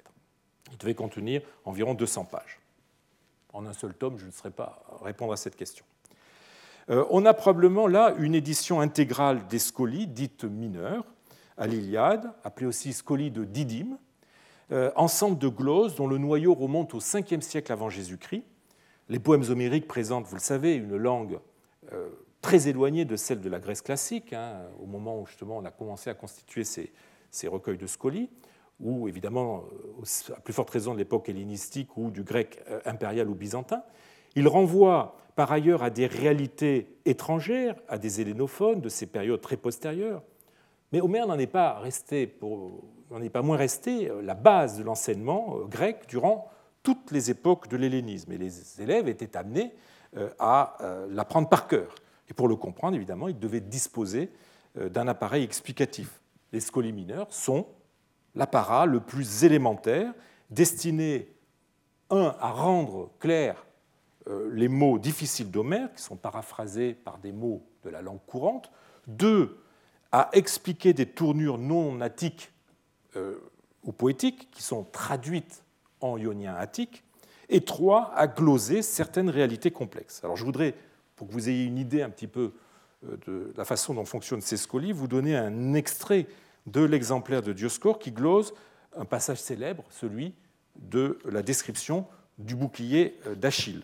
Il devait contenir environ 200 pages. En un seul tome, je ne saurais pas répondre à cette question. Euh, on a probablement là une édition intégrale des scolies, dites mineures, à l'Iliade, appelée aussi scolie de Didyme, euh, ensemble de glosses dont le noyau remonte au 5e siècle avant Jésus-Christ. Les poèmes homériques présentent, vous le savez, une langue euh, très éloignée de celle de la Grèce classique, hein, au moment où justement on a commencé à constituer ces, recueils de scolies, ou évidemment, à plus forte raison de l'époque hellénistique ou du grec impérial ou byzantin. Il renvoie par ailleurs à des réalités étrangères, à des hélénophones de ces périodes très postérieures. Mais Homère n'en est pas resté, n'en est pas moins resté la base de l'enseignement grec durant toutes les époques de l'hellénisme. Et les élèves étaient amenés à l'apprendre par cœur. Et pour le comprendre, évidemment, ils devaient disposer d'un appareil explicatif. Les scolies mineurs sont l'apparat le plus élémentaire destiné, un, à rendre clair euh, les mots difficiles d'Homère, qui sont paraphrasés par des mots de la langue courante, deux, à expliquer des tournures non natiques euh, ou poétiques, qui sont traduites en ionien attique, et trois, à gloser certaines réalités complexes. Alors je voudrais, pour que vous ayez une idée un petit peu euh, de la façon dont fonctionnent ces scolies, vous donner un extrait de l'exemplaire de Dioscore qui glose un passage célèbre, celui de la description du bouclier d'Achille.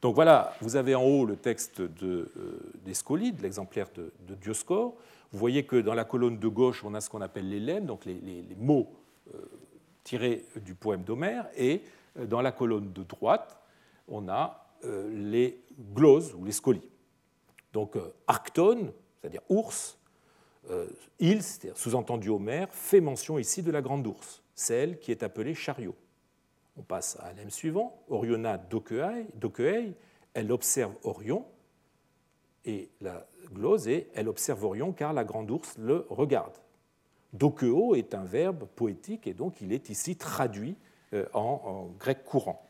Donc voilà, vous avez en haut le texte de, euh, de l'exemplaire de, Dioscore. Vous voyez que dans la colonne de gauche, on a ce qu'on appelle les lemmes, donc les, mots euh, tirés du poème d'Homère, et euh, dans la colonne de droite, on a les gloses ou les scolies. Donc arctone, c'est-à-dire ours, il, c'est-à-dire sous-entendu Homère, fait mention ici de la grande ours, celle qui est appelée chariot. On passe à l'ème suivant, Oriona Dokei, elle observe Orion, et la glose est elle observe Orion car la grande ours le regarde. Dokeo est un verbe poétique et donc il est ici traduit euh, en, grec courant.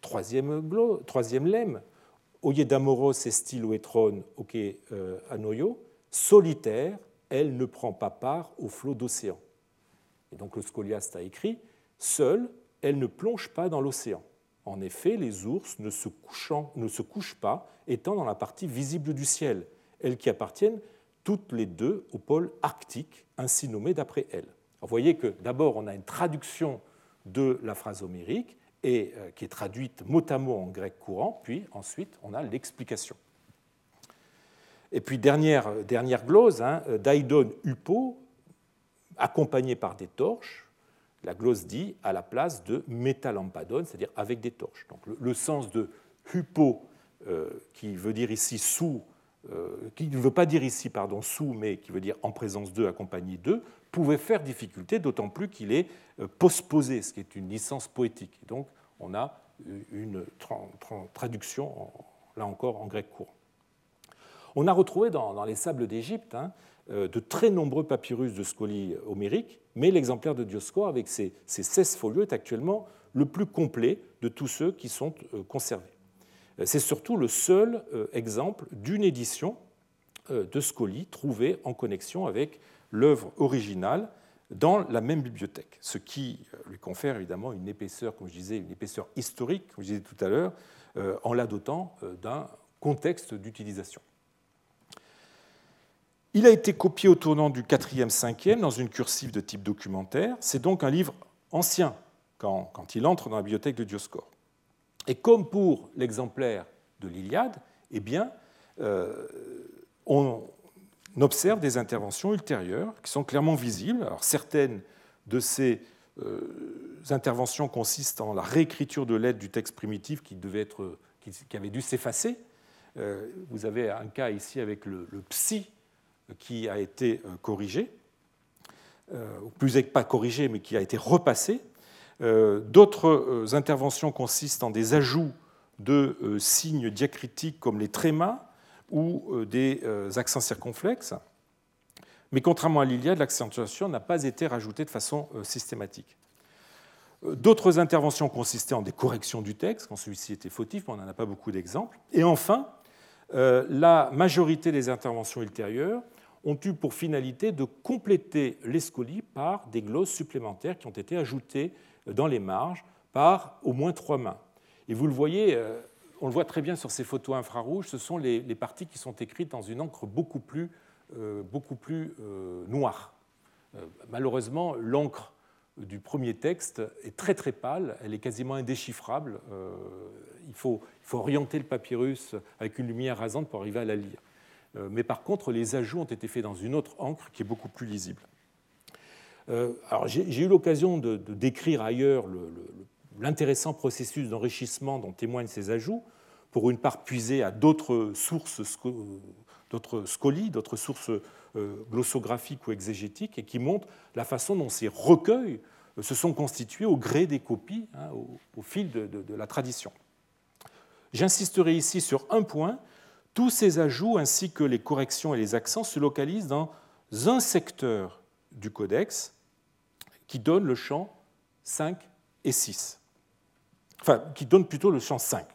Troisième, troisième lemme, Oyedamoros estilo etron oke euh, anoyo, solitaire, elle ne prend pas part au flot d'océan. Et donc le scoliaste a écrit Seul, elle ne plonge pas dans l'océan. En effet, les ours ne se, ne se couchent pas, étant dans la partie visible du ciel, elles qui appartiennent toutes les deux au pôle arctique, ainsi nommé d'après elles. Vous voyez que d'abord on a une traduction de la phrase homérique et, euh, qui est traduite mot à mot en grec courant, puis ensuite on a l'explication. Et puis dernière, dernière glose, hein, Daidon Upo, accompagné par des torches, la glose dit à la place de métalampadone, c'est-à-dire avec des torches. Donc le, sens de euh, qui veut dire ici sous, euh, qui ne veut pas dire ici pardon sous, mais qui veut dire en présence d'eux, accompagné d'eux, pouvait faire difficulté, d'autant plus qu'il est euh, postposé, ce qui est une licence poétique. donc on a une traduction, là encore, en grec courant. On a retrouvé dans, les sables d'Égypte hein, euh, de très nombreux papyrus de scolie homériques, mais l'exemplaire de Dioscore avec ses, 16 folios est actuellement le plus complet de tous ceux qui sont euh, conservés. Euh, c'est surtout le seul exemple d'une édition de Scolie trouvée en connexion avec l'œuvre originale dans la même bibliothèque, ce qui lui confère évidemment une épaisseur, comme je disais, une épaisseur historique, comme je disais tout à l'heure, en la dotant d'un contexte d'utilisation. Il a été copié au tournant du 4e, 5e dans une cursive de type documentaire. C'est donc un livre ancien quand, il entre dans la bibliothèque de Dioscore. Et comme pour l'exemplaire de l'Iliade, eh bien, euh, on observe des interventions ultérieures qui sont clairement visibles. Certaines de ces euh, interventions consistent en la réécriture de l'aide du texte primitif qui, devait avait dû s'effacer. Euh, vous avez un cas ici avec le, le psi qui a été euh, corrigé, ou plus pas corrigé, mais qui a été repassé. D'autres interventions consistent en des ajouts de signes diacritiques comme les trémas ou des accents circonflexes. Mais contrairement à l'Iliade, l'accentuation n'a pas été rajoutée de façon systématique. D'autres interventions consistaient en des corrections du texte, quand celui-ci était fautif, mais on n'en a pas beaucoup d'exemples. Et enfin, la majorité des interventions ultérieures ont eu pour finalité de compléter l'escolie par des glosses supplémentaires qui ont été ajoutées dans les marges par au moins trois mains. Et vous le voyez, euh, on le voit très bien sur ces photos infrarouges, ce sont les, parties qui sont écrites dans une encre beaucoup plus, euh, beaucoup plus euh, noire. malheureusement, l'encre du premier texte est très très pâle, elle est quasiment indéchiffrable. il, faut, il faut orienter le papyrus avec une lumière rasante pour arriver à la lire. Euh, mais par contre, les ajouts ont été faits dans une autre encre qui est beaucoup plus lisible. Euh, alors, j'ai eu l'occasion de, décrire ailleurs l'intéressant processus d'enrichissement dont témoignent ces ajouts. Pour une part puisée à d'autres sources, d'autres scolies, d'autres sources glossographiques ou exégétiques, et qui montrent la façon dont ces recueils se sont constitués au gré des copies, hein, au, fil de, de la tradition. J'insisterai ici sur un point. Tous ces ajouts ainsi que les corrections et les accents se localisent dans un secteur du codex qui donne le champ 5 et 6. Enfin, qui donne plutôt le champ 5.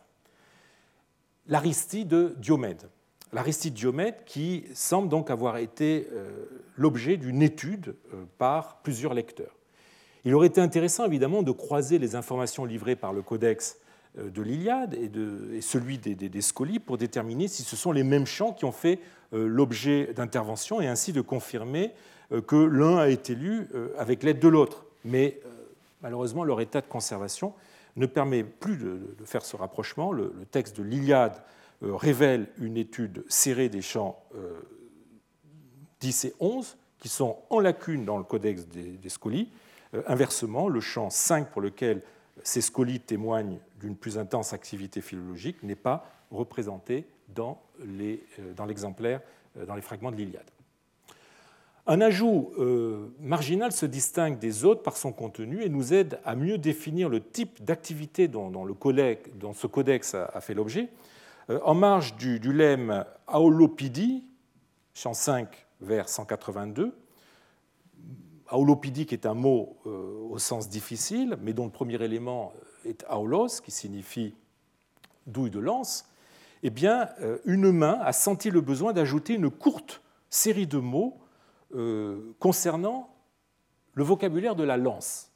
L'aristide de Diomède. L'aristide Diomède qui semble donc avoir été euh, l'objet d'une étude euh, par plusieurs lecteurs. Il aurait été intéressant évidemment de croiser les informations livrées par le codex euh, de l'Iliade et, celui des, des, pour déterminer si ce sont les mêmes champs qui ont fait l'objet d'interventions et ainsi de confirmer que l'un a été lu avec l'aide de l'autre. Mais malheureusement, leur état de conservation ne permet plus de, faire ce rapprochement. Le, texte de l'Iliade euh, révèle une étude serrée des champs 10 euh, et 11 qui sont en lacune dans le codex des, scolies. Euh, inversement, le champ 5 pour lequel ces scolies témoignent d'une plus intense activité philologique n'est pas représenté dans l'exemplaire, dans les fragments de l'Iliade. Un ajout euh, marginal se distingue des autres par son contenu et nous aide à mieux définir le type d'activité dont, ce codex a, fait l'objet. Euh, en marge du, lemme Aolopidie, champ 5 vers 182, Aolopidie qui est un mot euh, au sens difficile, mais dont le premier élément est aolos, qui signifie douille de lance, eh bien, une main a senti le besoin d'ajouter une courte série de mots euh, concernant le vocabulaire de la lance.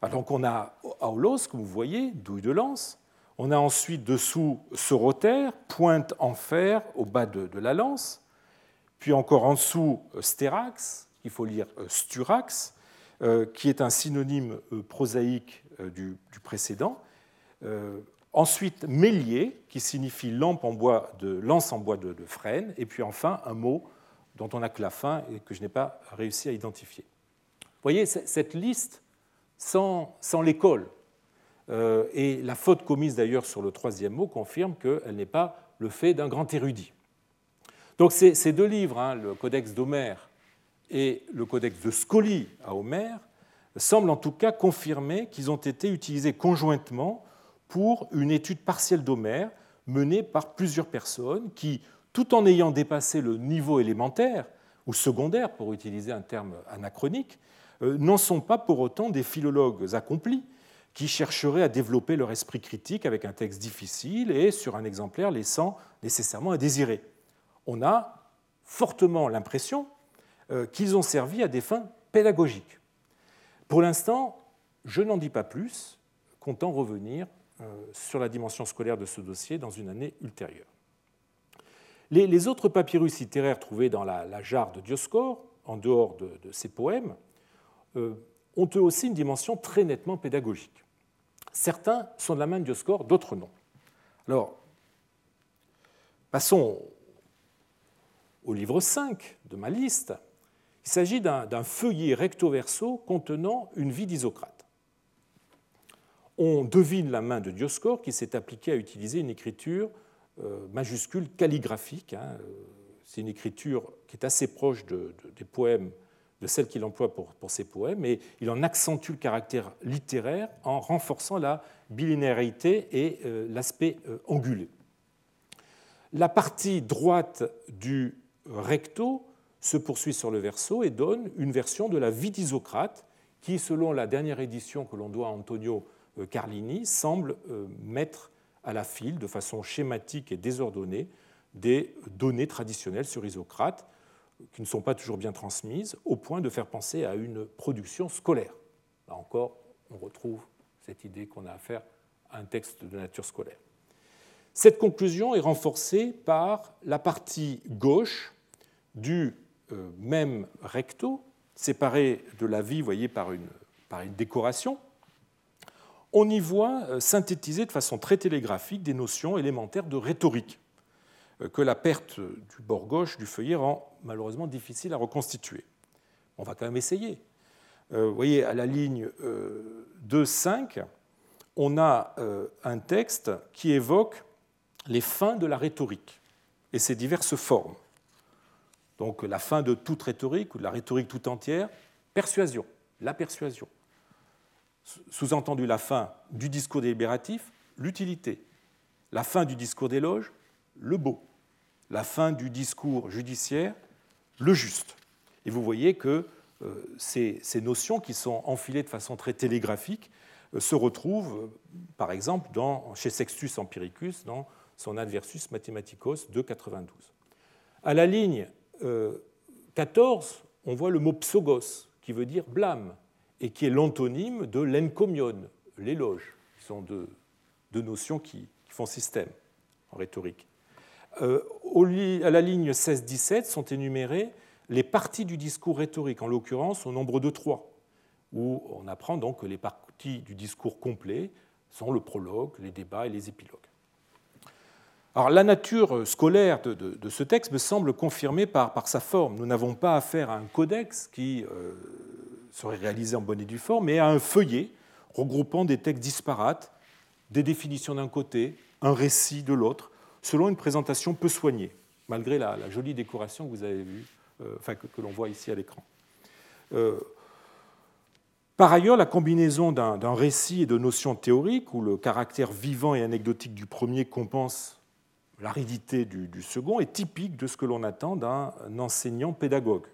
Alors, donc on a aulos, comme vous voyez, douille de lance. On a ensuite dessous sorotaire, pointe en fer au bas de, la lance. Puis encore en dessous sterax, il faut lire euh, sturax, euh, qui est un synonyme prosaïque du, précédent. Ensuite, mélier, qui signifie lampe en bois de, lance en bois de, de frêne. Et puis enfin, un mot dont on n'a que la fin et que je n'ai pas réussi à identifier. Vous voyez, cette liste sans, l'école, euh, et la faute commise d'ailleurs sur le troisième mot confirme qu'elle n'est pas le fait d'un grand érudit. Donc ces, deux livres, hein, le Codex d'Homère et le Codex de Scolie à Homère, semblent en tout cas confirmer qu'ils ont été utilisés conjointement pour une étude partielle d'Homère menée par plusieurs personnes qui, tout en ayant dépassé le niveau élémentaire ou secondaire, pour utiliser un terme anachronique, euh, n'en sont pas pour autant des philologues accomplis qui chercheraient à développer leur esprit critique avec un texte difficile et sur un exemplaire laissant nécessairement à désirer. On a fortement l'impression euh, qu'ils ont servi à des fins pédagogiques. Pour l'instant, je n'en dis pas plus, comptant revenir euh, sur la dimension scolaire de ce dossier dans une année ultérieure. Les, autres papyrus littéraires trouvés dans la, jarre de Dioscore, en dehors de, ces poèmes, euh, ont eux aussi une dimension très nettement pédagogique. Certains sont de la main de Dioscore, d'autres non. Alors, passons au livre 5 de ma liste. Il s'agit d'un feuillet recto-verso contenant une vie d'Isocrate. On devine la main de Dioscore qui s'est appliqué à utiliser une écriture euh, majuscule calligraphique. Hein, euh, c'est une écriture qui est assez proche des poèmes, de celle qu'il emploie pour, ses poèmes, et il en accentue le caractère littéraire en renforçant la bilinéarité et euh, l'aspect angulé. La partie droite du recto se poursuit sur le verso et donne une version de la vie d'Isocrate qui, selon la dernière édition que l'on doit à Antonio Carlini, semble mettre à la file, de façon schématique et désordonnée, des données traditionnelles sur Isocrate, qui ne sont pas toujours bien transmises, au point de faire penser à une production scolaire. Là encore, on retrouve cette idée qu'on a affaire à un texte de nature scolaire. Cette conclusion est renforcée par la partie gauche du euh, même recto, séparé de la vie, voyez, par une, par une décoration, on y voit euh, synthétiser de façon très télégraphique des notions élémentaires de rhétorique euh, que la perte du bord gauche du feuillet rend malheureusement difficile à reconstituer. On va quand même essayer. Euh, vous voyez, à la ligne 2.5, on a un texte qui évoque les fins de la rhétorique et ses diverses formes. Donc la fin de toute rhétorique ou de la rhétorique tout entière, persuasion, la persuasion. Sous-entendu la fin du discours délibératif, l'utilité. La fin du discours d'éloge, le beau. La fin du discours judiciaire, le juste. Et vous voyez que euh, ces, notions qui sont enfilées de façon très télégraphique euh, se retrouvent, euh, par exemple, chez Sextus Empiricus, dans son Adversus Mathematicos de 92. À la ligne 14, on voit le mot psogos, qui veut dire blâme, et qui est l'antonyme de l'encomion, l'éloge. Ce sont deux, notions qui, font système en rhétorique. à la ligne 16-17 sont énumérées les parties du discours rhétorique, en l'occurrence au nombre de trois, où on apprend donc que les parties du discours complet sont le prologue, les débats et les épilogues. Alors, la nature scolaire de, ce texte me semble confirmée par, par sa forme. Nous n'avons pas affaire à un codex qui euh, serait réalisé en bonne et due forme, mais à un feuillet regroupant des textes disparates, des définitions d'un côté, un récit de l'autre, selon une présentation peu soignée, malgré la, jolie décoration que vous avez vue euh, enfin, que, l'on voit ici à l'écran. Euh, par ailleurs, la combinaison d'un récit et de notions théoriques, où le caractère vivant et anecdotique du premier compense l'aridité du, du, second, est typique de ce que l'on attend d'un enseignant pédagogue.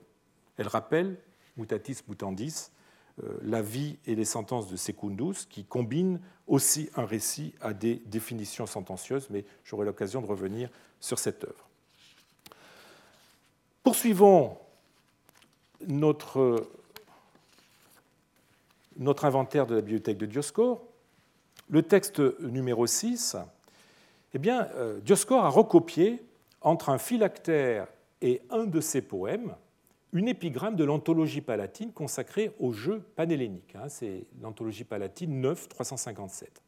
Elle rappelle, mutatis mutandis, euh, la vie et les sentences de Secundus, qui combinent aussi un récit à des définitions sentencieuses, mais j'aurai l'occasion de revenir sur cette œuvre. Poursuivons notre, inventaire de la bibliothèque de Dioscore. Le texte numéro 6, eh bien, euh, Dioscore a recopié entre un phylactère et un de ses poèmes une épigramme de l'anthologie palatine consacrée au jeu panhellénique. Hein. C'est l'anthologie palatine 9, 357.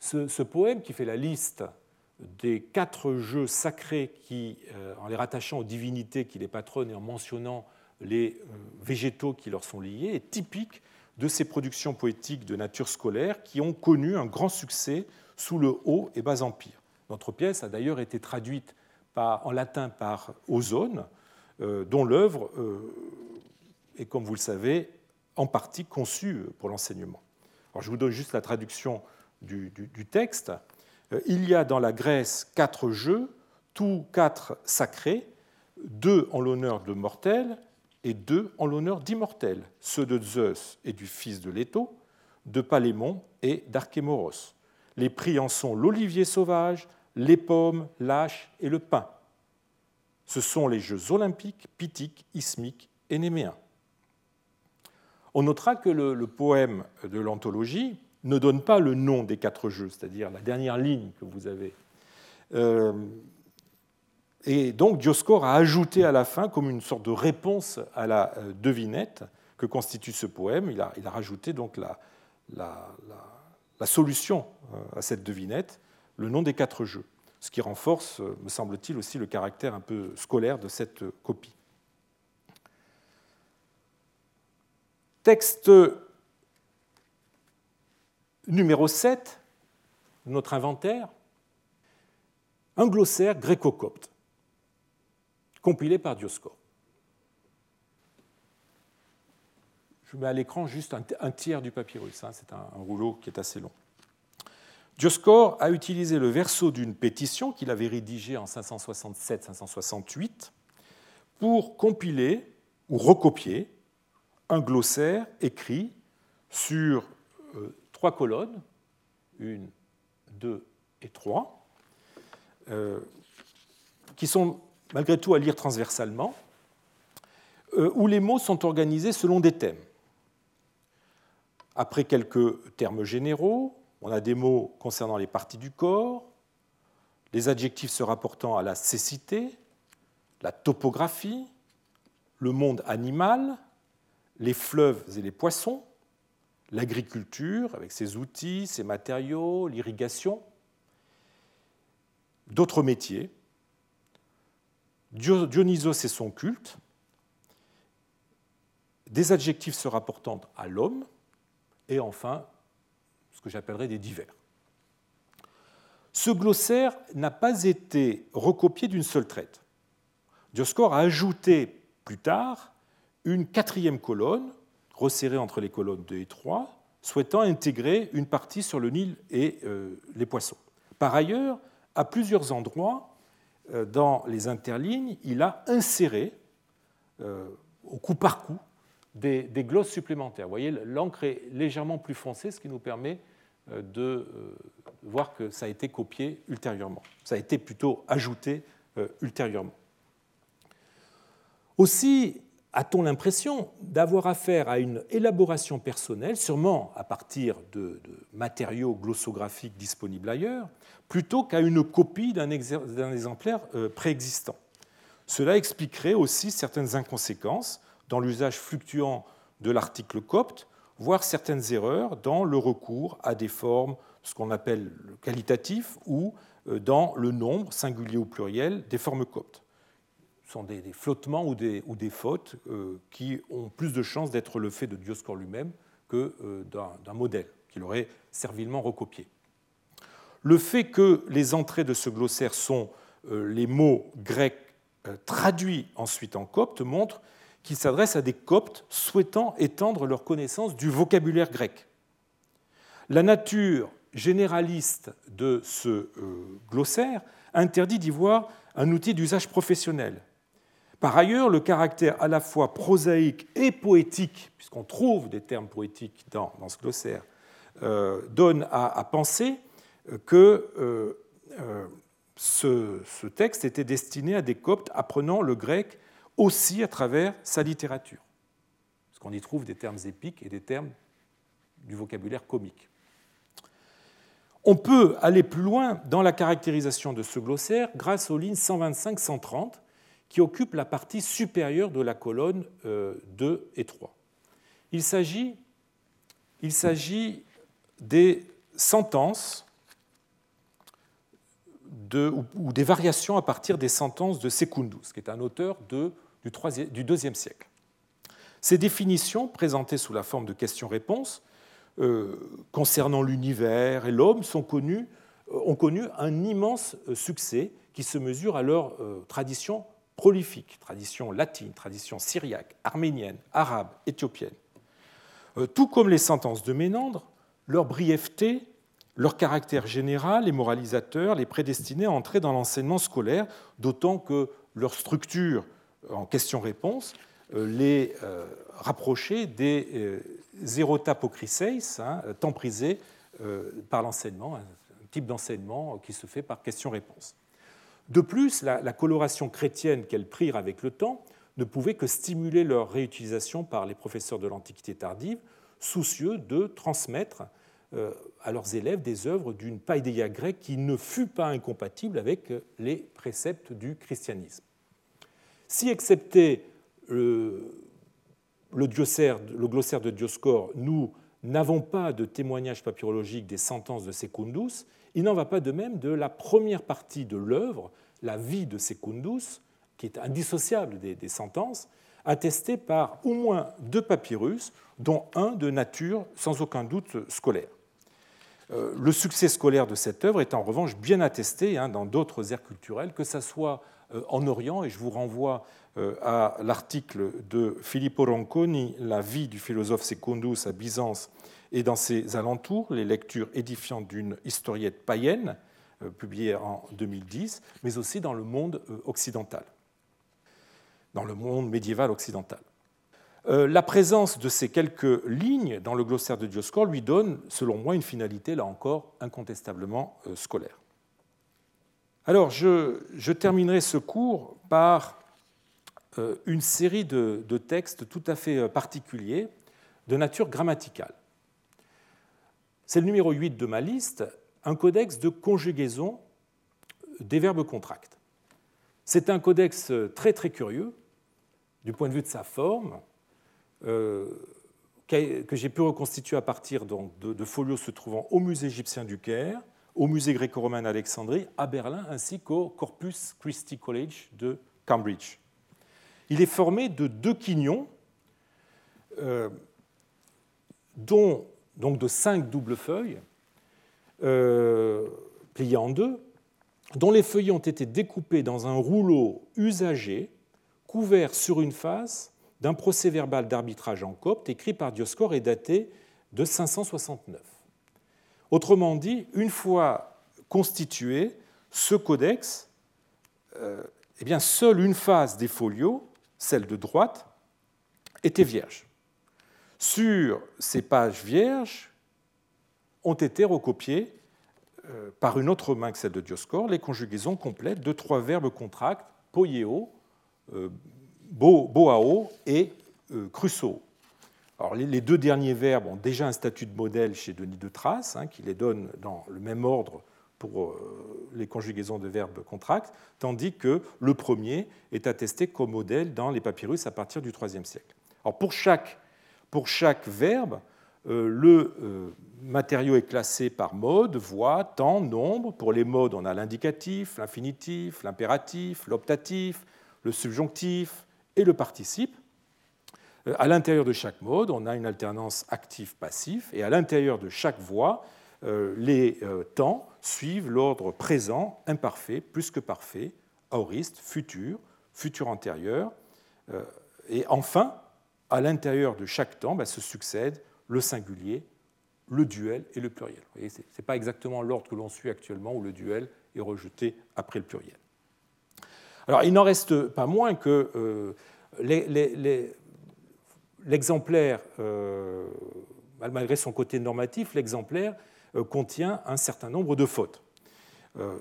Ce, ce, poème, qui fait la liste des quatre jeux sacrés qui, euh, en les rattachant aux divinités qui les patronnent et en mentionnant les euh, végétaux qui leur sont liés, est typique de ces productions poétiques de nature scolaire qui ont connu un grand succès sous le Haut et Bas Empire. Notre pièce a d'ailleurs été traduite en latin par Ozone, dont l'œuvre est, comme vous le savez, en partie conçue pour l'enseignement. je vous donne juste la traduction du texte. Euh, il y a dans la Grèce quatre jeux, tous quatre sacrés, deux en l'honneur de mortels et deux en l'honneur d'immortels, ceux de Zeus et du fils de Leto, de Palémon et d'Archémoros. Les prix en sont l'olivier sauvage, les pommes, l'âche et le pain. Ce sont les jeux olympiques, pythiques, ismiques et néméens. On notera que le poème de l'anthologie ne donne pas le nom des quatre jeux, c'est-à-dire la dernière ligne que vous avez. Euh, et donc Dioscore a ajouté à la fin, comme une sorte de réponse à la euh, devinette que constitue ce poème, il a, rajouté donc la, solution euh, à cette devinette, le nom des quatre jeux, ce qui renforce, me semble-t-il, aussi le caractère un peu scolaire de cette copie. Texte Numéro 7, notre inventaire, un glossaire gréco-copte, compilé par Dioscore. Je mets à l'écran juste un, tiers du papyrus, hein, c'est un, rouleau qui est assez long. Dioscore a utilisé le verso d'une pétition qu'il avait rédigée en 567-568 pour compiler ou recopier un glossaire écrit sur euh, trois colonnes, une, deux et trois, euh, qui sont malgré tout à lire transversalement, euh, où les mots sont organisés selon des thèmes. Après quelques termes généraux, on a des mots concernant les parties du corps, les adjectifs se rapportant à la cécité, la topographie, le monde animal, les fleuves et les poissons, l'agriculture avec ses outils, ses matériaux, l'irrigation, d'autres métiers, Dionysos et son culte, des adjectifs se rapportant à l'homme, et enfin que j'appellerais des divers. ce glossaire n'a pas été recopié d'une seule traite. Dioscore a ajouté plus tard une quatrième colonne, resserrée entre les colonnes 2 et 3, souhaitant intégrer une partie sur le Nil et euh, les poissons. Par ailleurs, à plusieurs endroits, euh, dans les interlignes, il a inséré, euh, au coup par coup, des, glosses supplémentaires. Vous voyez, l'encre est légèrement plus foncée, ce qui nous permet de voir que ça a été copié ultérieurement. Ça a été plutôt ajouté ultérieurement. Aussi, a-t-on l'impression d'avoir affaire à une élaboration personnelle, sûrement à partir de, matériaux glossographiques disponibles ailleurs, plutôt qu'à une copie d'un exemplaire euh, préexistant. Cela expliquerait aussi certaines inconséquences dans l'usage fluctuant de l'article copte, voire certaines erreurs dans le recours à des formes, ce qu'on appelle le qualitatif, ou euh, dans le nombre, singulier ou pluriel, des formes coptes sont des, flottements ou des, ou des fautes euh, qui ont plus de chances d'être le fait de Dioscore lui-même que euh, d'un modèle qu'il aurait servilement recopié. Le fait que les entrées de ce glossaire sont les mots grecs traduits ensuite en copte montre qu'il s'adresse à des coptes souhaitant étendre leur connaissance du vocabulaire grec. La nature généraliste de ce glossaire interdit d'y voir un outil d'usage professionnel. Par ailleurs, le caractère à la fois prosaïque et poétique, puisqu'on trouve des termes poétiques dans, ce glossaire, euh, donne à, penser que euh, euh, ce, texte était destiné à des coptes apprenant le grec aussi à travers sa littérature. Parce qu'on y trouve des termes épiques et des termes du vocabulaire comique. On peut aller plus loin dans la caractérisation de ce glossaire grâce aux lignes 125-130 qui occupe la partie supérieure de la colonne 2 euh, et 3. Il s'agit, il s'agit des sentences ou des variations à partir des sentences de Secundus, qui est un auteur du, IIe siècle. Ces définitions, présentées sous la forme de questions-réponses, euh, concernant l'univers et l'homme, euh, ont connu un immense succès qui se mesure à leur tradition prolifique, tradition latine, tradition syriaque, arménienne, arabe, éthiopienne. Euh, tout comme les sentences de Ménandre, leur brièveté, leur caractère général et moralisateur les prédestinaient à entrer dans l'enseignement scolaire, d'autant que leur structure en question-réponse euh, les euh, rapprochait des zérotapocriseis, hein, tant prisés par l'enseignement, un type d'enseignement qui se fait par question-réponse. De plus, la, coloration chrétienne qu'elles prirent avec le temps ne pouvait que stimuler leur réutilisation par les professeurs de l'Antiquité tardive, soucieux de transmettre euh, à leurs élèves des œuvres d'une païdéia grecque qui ne fut pas incompatible avec les préceptes du christianisme. Si, excepté le, le glossaire de Dioscore, nous n'avons pas de témoignage papyrologique des sentences de Secundus, il n'en va pas de même de la première partie de l'œuvre, la vie de Secundus, qui est indissociable des, sentences, attestée par au moins deux papyrus, dont un de nature sans aucun doute scolaire. Euh, le succès scolaire de cette œuvre est en revanche bien attesté hein, dans d'autres aires culturelles, que ce soit euh, en Orient, et je vous renvoie euh, à l'article de Filippo Ronconi, La vie du philosophe Secundus à Byzance et dans ses alentours, les lectures édifiantes d'une historiette païenne, publiée en 2010, mais aussi dans le monde occidental, dans le monde médiéval occidental. Euh, la présence de ces quelques lignes dans le glossaire de Dioscore lui donne, selon moi, une finalité, là encore, incontestablement scolaire. Alors, je, terminerai ce cours par une série de, de, textes tout à fait particuliers de nature grammaticale. C'est le numéro 8 de ma liste, un codex de conjugaison des verbes contracts. C'est un codex très très curieux du point de vue de sa forme, euh, que j'ai pu reconstituer à partir de, folios se trouvant au musée égyptien du Caire, au musée gréco-romain d'Alexandrie, à Berlin, ainsi qu'au Corpus Christi College de Cambridge. Il est formé de deux quignons, euh, dont donc de cinq doubles feuilles, euh, pliés en deux, dont les feuillets ont été découpés dans un rouleau usagé, couvert sur une face d'un procès-verbal d'arbitrage en copte écrit par Dioscore et daté de 569. Autrement dit, une fois constitué, ce codex, euh, eh bien, seule une face des folios, celle de droite, était vierge. Sur ces pages vierges ont été recopiées euh, par une autre main que celle de Dioscore les conjugaisons complètes de trois verbes contracts, poieo, euh, boao et euh, crusoe. Alors, les deux derniers verbes ont déjà un statut de modèle chez Denis de Trace, hein, qui les donne dans le même ordre pour les conjugaisons de verbes contracts, tandis que le premier est attesté comme modèle dans les papyrus à partir du IIIe siècle. Alors pour chaque, pour chaque verbe, le matériau est classé par mode, voix, temps, nombre. Pour les modes, on a l'indicatif, l'infinitif, l'impératif, l'optatif, le subjonctif et le participe. Euh, à l'intérieur de chaque mode, on a une alternance actif-passif, et à l'intérieur de chaque voix, euh, les euh, temps suivent l'ordre présent, imparfait, plus que parfait, aoriste, futur, futur antérieur. Et enfin, à l'intérieur de chaque temps, bah, se succèdent le singulier le duel et le pluriel. Ce n'est pas exactement l'ordre que l'on suit actuellement où le duel est rejeté après le pluriel. Alors, il n'en reste pas moins que euh, l'exemplaire, euh, malgré son côté normatif, l'exemplaire euh, contient un certain nombre de fautes.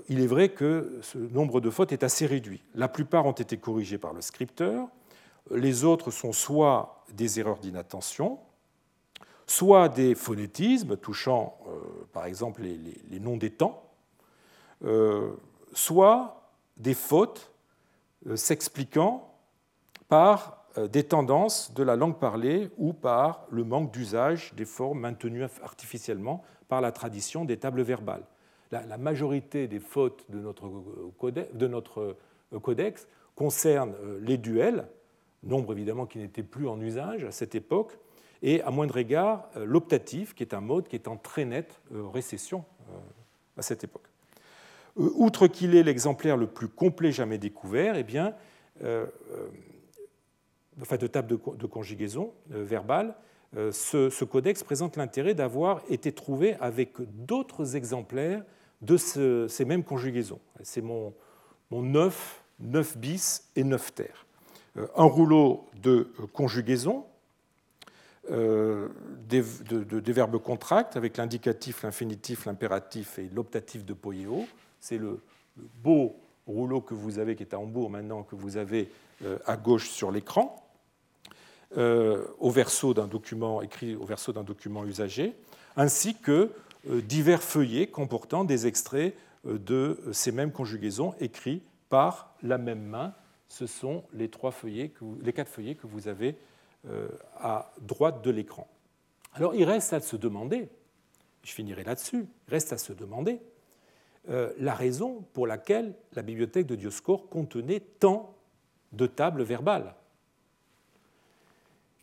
il est vrai que ce nombre de fautes est assez réduit. La plupart ont été corrigées par le scripteur, les autres sont soit des erreurs d'inattention, soit des phonétismes touchant par exemple les, noms des temps, soit des fautes s'expliquant par des tendances de la langue parlée ou par le manque d'usage des formes maintenues artificiellement par la tradition des tables verbales. La, majorité des fautes de notre, notre codex concernent les duels, nombre évidemment qui n'était plus en usage à cette époque, et à moindre égard euh, l'optatif, qui est un mode qui est en très nette euh, récession euh, à cette époque. Outre qu'il est l'exemplaire le plus complet jamais découvert, eh bien, enfin de table de, conjugaison verbale, ce, codex présente l'intérêt d'avoir été trouvé avec d'autres exemplaires de ces mêmes conjugaisons. C'est mon, mon 9, 9 bis et 9 terres. Un rouleau de conjugaison euh, des, verbes contracts avec l'indicatif, l'infinitif, l'impératif et l'optatif de poieo. C'est le, beau rouleau que vous avez, qui est à Hambourg maintenant, que vous avez euh, à gauche sur l'écran, euh, au verso d'un document écrit au verso d'un document usagé, ainsi que divers feuillets comportant des extraits de ces mêmes conjugaisons écrits par la même main. Ce sont les, trois feuillets les quatre feuillets que vous avez euh, à droite de l'écran. Alors il reste à se demander, je finirai là-dessus, il reste à se demander euh, la raison pour laquelle la bibliothèque de Dioscore contenait tant de tables verbales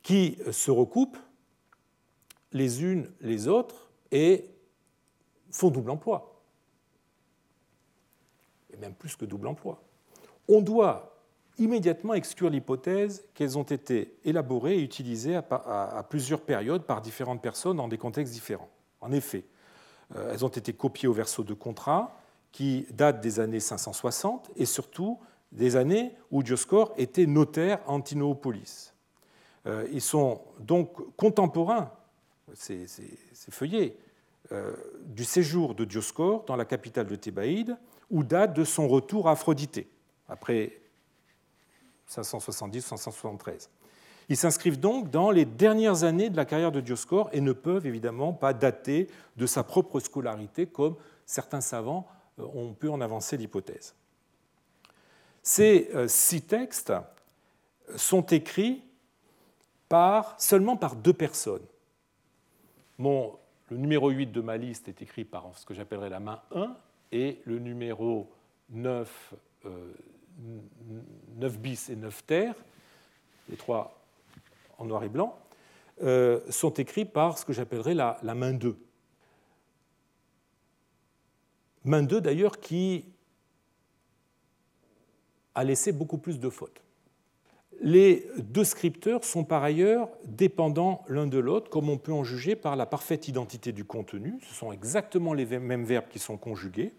qui se recoupent les unes les autres et font double emploi. Et même plus que double emploi. On doit immédiatement exclure l'hypothèse qu'elles ont été élaborées et utilisées à, plusieurs périodes par différentes personnes dans des contextes différents. En effet, euh, elles ont été copiées au verso de contrat qui datent des années 560 et surtout des années où Dioscore était notaire à Antinopolis. Euh, ils sont donc contemporains, ces, feuillets, euh, du séjour de Dioscore dans la capitale de Thébaïde, ou datent de son retour à Aphrodité, après 570-573. Ils s'inscrivent donc dans les dernières années de la carrière de Dioscore et ne peuvent évidemment pas dater de sa propre scolarité comme certains savants euh, ont pu en avancer l'hypothèse. Ces euh, six textes sont écrits par, seulement par deux personnes. le numéro 8 de ma liste est écrit par ce que j'appellerais la main 1 et le numéro 9 9 bis et 9 terres, les trois en noir et blanc, euh, sont écrits par ce que j'appellerais la, main 2. Main 2 d'ailleurs qui a laissé beaucoup plus de fautes. Les deux scripteurs sont par ailleurs dépendants l'un de l'autre, comme on peut en juger par la parfaite identité du contenu. Ce sont exactement les mêmes verbes qui sont conjugués,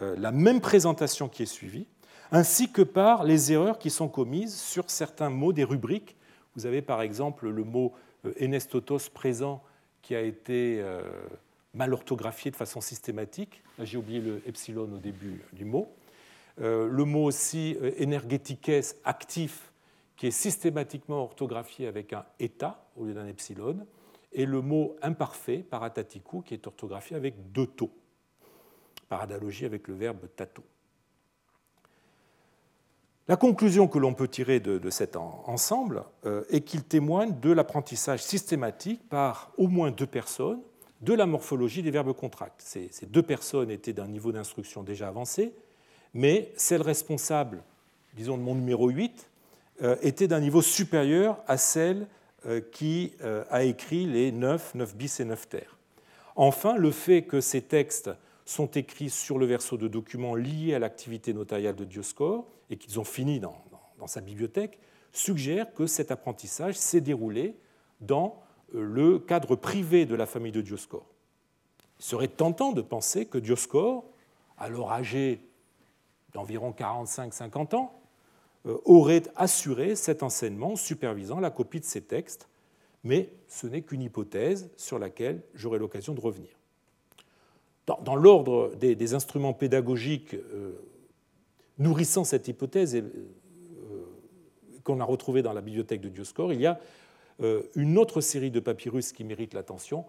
euh, la même présentation qui est suivie, ainsi que par les erreurs qui sont commises sur certains mots des rubriques. Vous avez par exemple le mot euh, enestotos présent qui a été euh, mal orthographié de façon systématique. J'ai oublié le epsilon au début du mot. Le mot aussi énergétiques actif qui est systématiquement orthographié avec un eta au lieu d'un epsilon, et le mot imparfait, paratatiku, qui est orthographié avec deux taux, par analogie avec le verbe tato. La conclusion que l'on peut tirer de, cet ensemble euh, est qu'il témoigne de l'apprentissage systématique par au moins deux personnes de la morphologie des verbes contracts. Ces, deux personnes étaient d'un niveau d'instruction déjà avancé, mais celle responsable, disons de mon numéro 8, euh, était d'un niveau supérieur à celle euh, qui a écrit les 9, 9 bis et 9 terres. Enfin, le fait que ces textes sont écrits sur le verso de documents liés à l'activité notariale de Dioscore et qu'ils ont fini dans, sa bibliothèque suggère que cet apprentissage s'est déroulé dans le cadre privé de la famille de Dioscore. Il serait tentant de penser que Dioscore, alors âgé d'environ 45-50 ans, euh, aurait assuré cet enseignement supervisant la copie de ces textes, mais ce n'est qu'une hypothèse sur laquelle j'aurai l'occasion de revenir. Dans, l'ordre des, instruments pédagogiques euh, nourrissant cette hypothèse euh, qu'on a retrouvée dans la bibliothèque de Dioscore, il y a une autre série de papyrus qui mérite l'attention,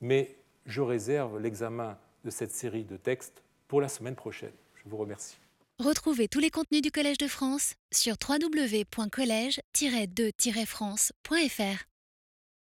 mais je réserve l'examen de cette série de textes pour la semaine prochaine. Je vous remercie. Retrouvez tous les contenus du Collège de France sur www.colège-2-france.fr.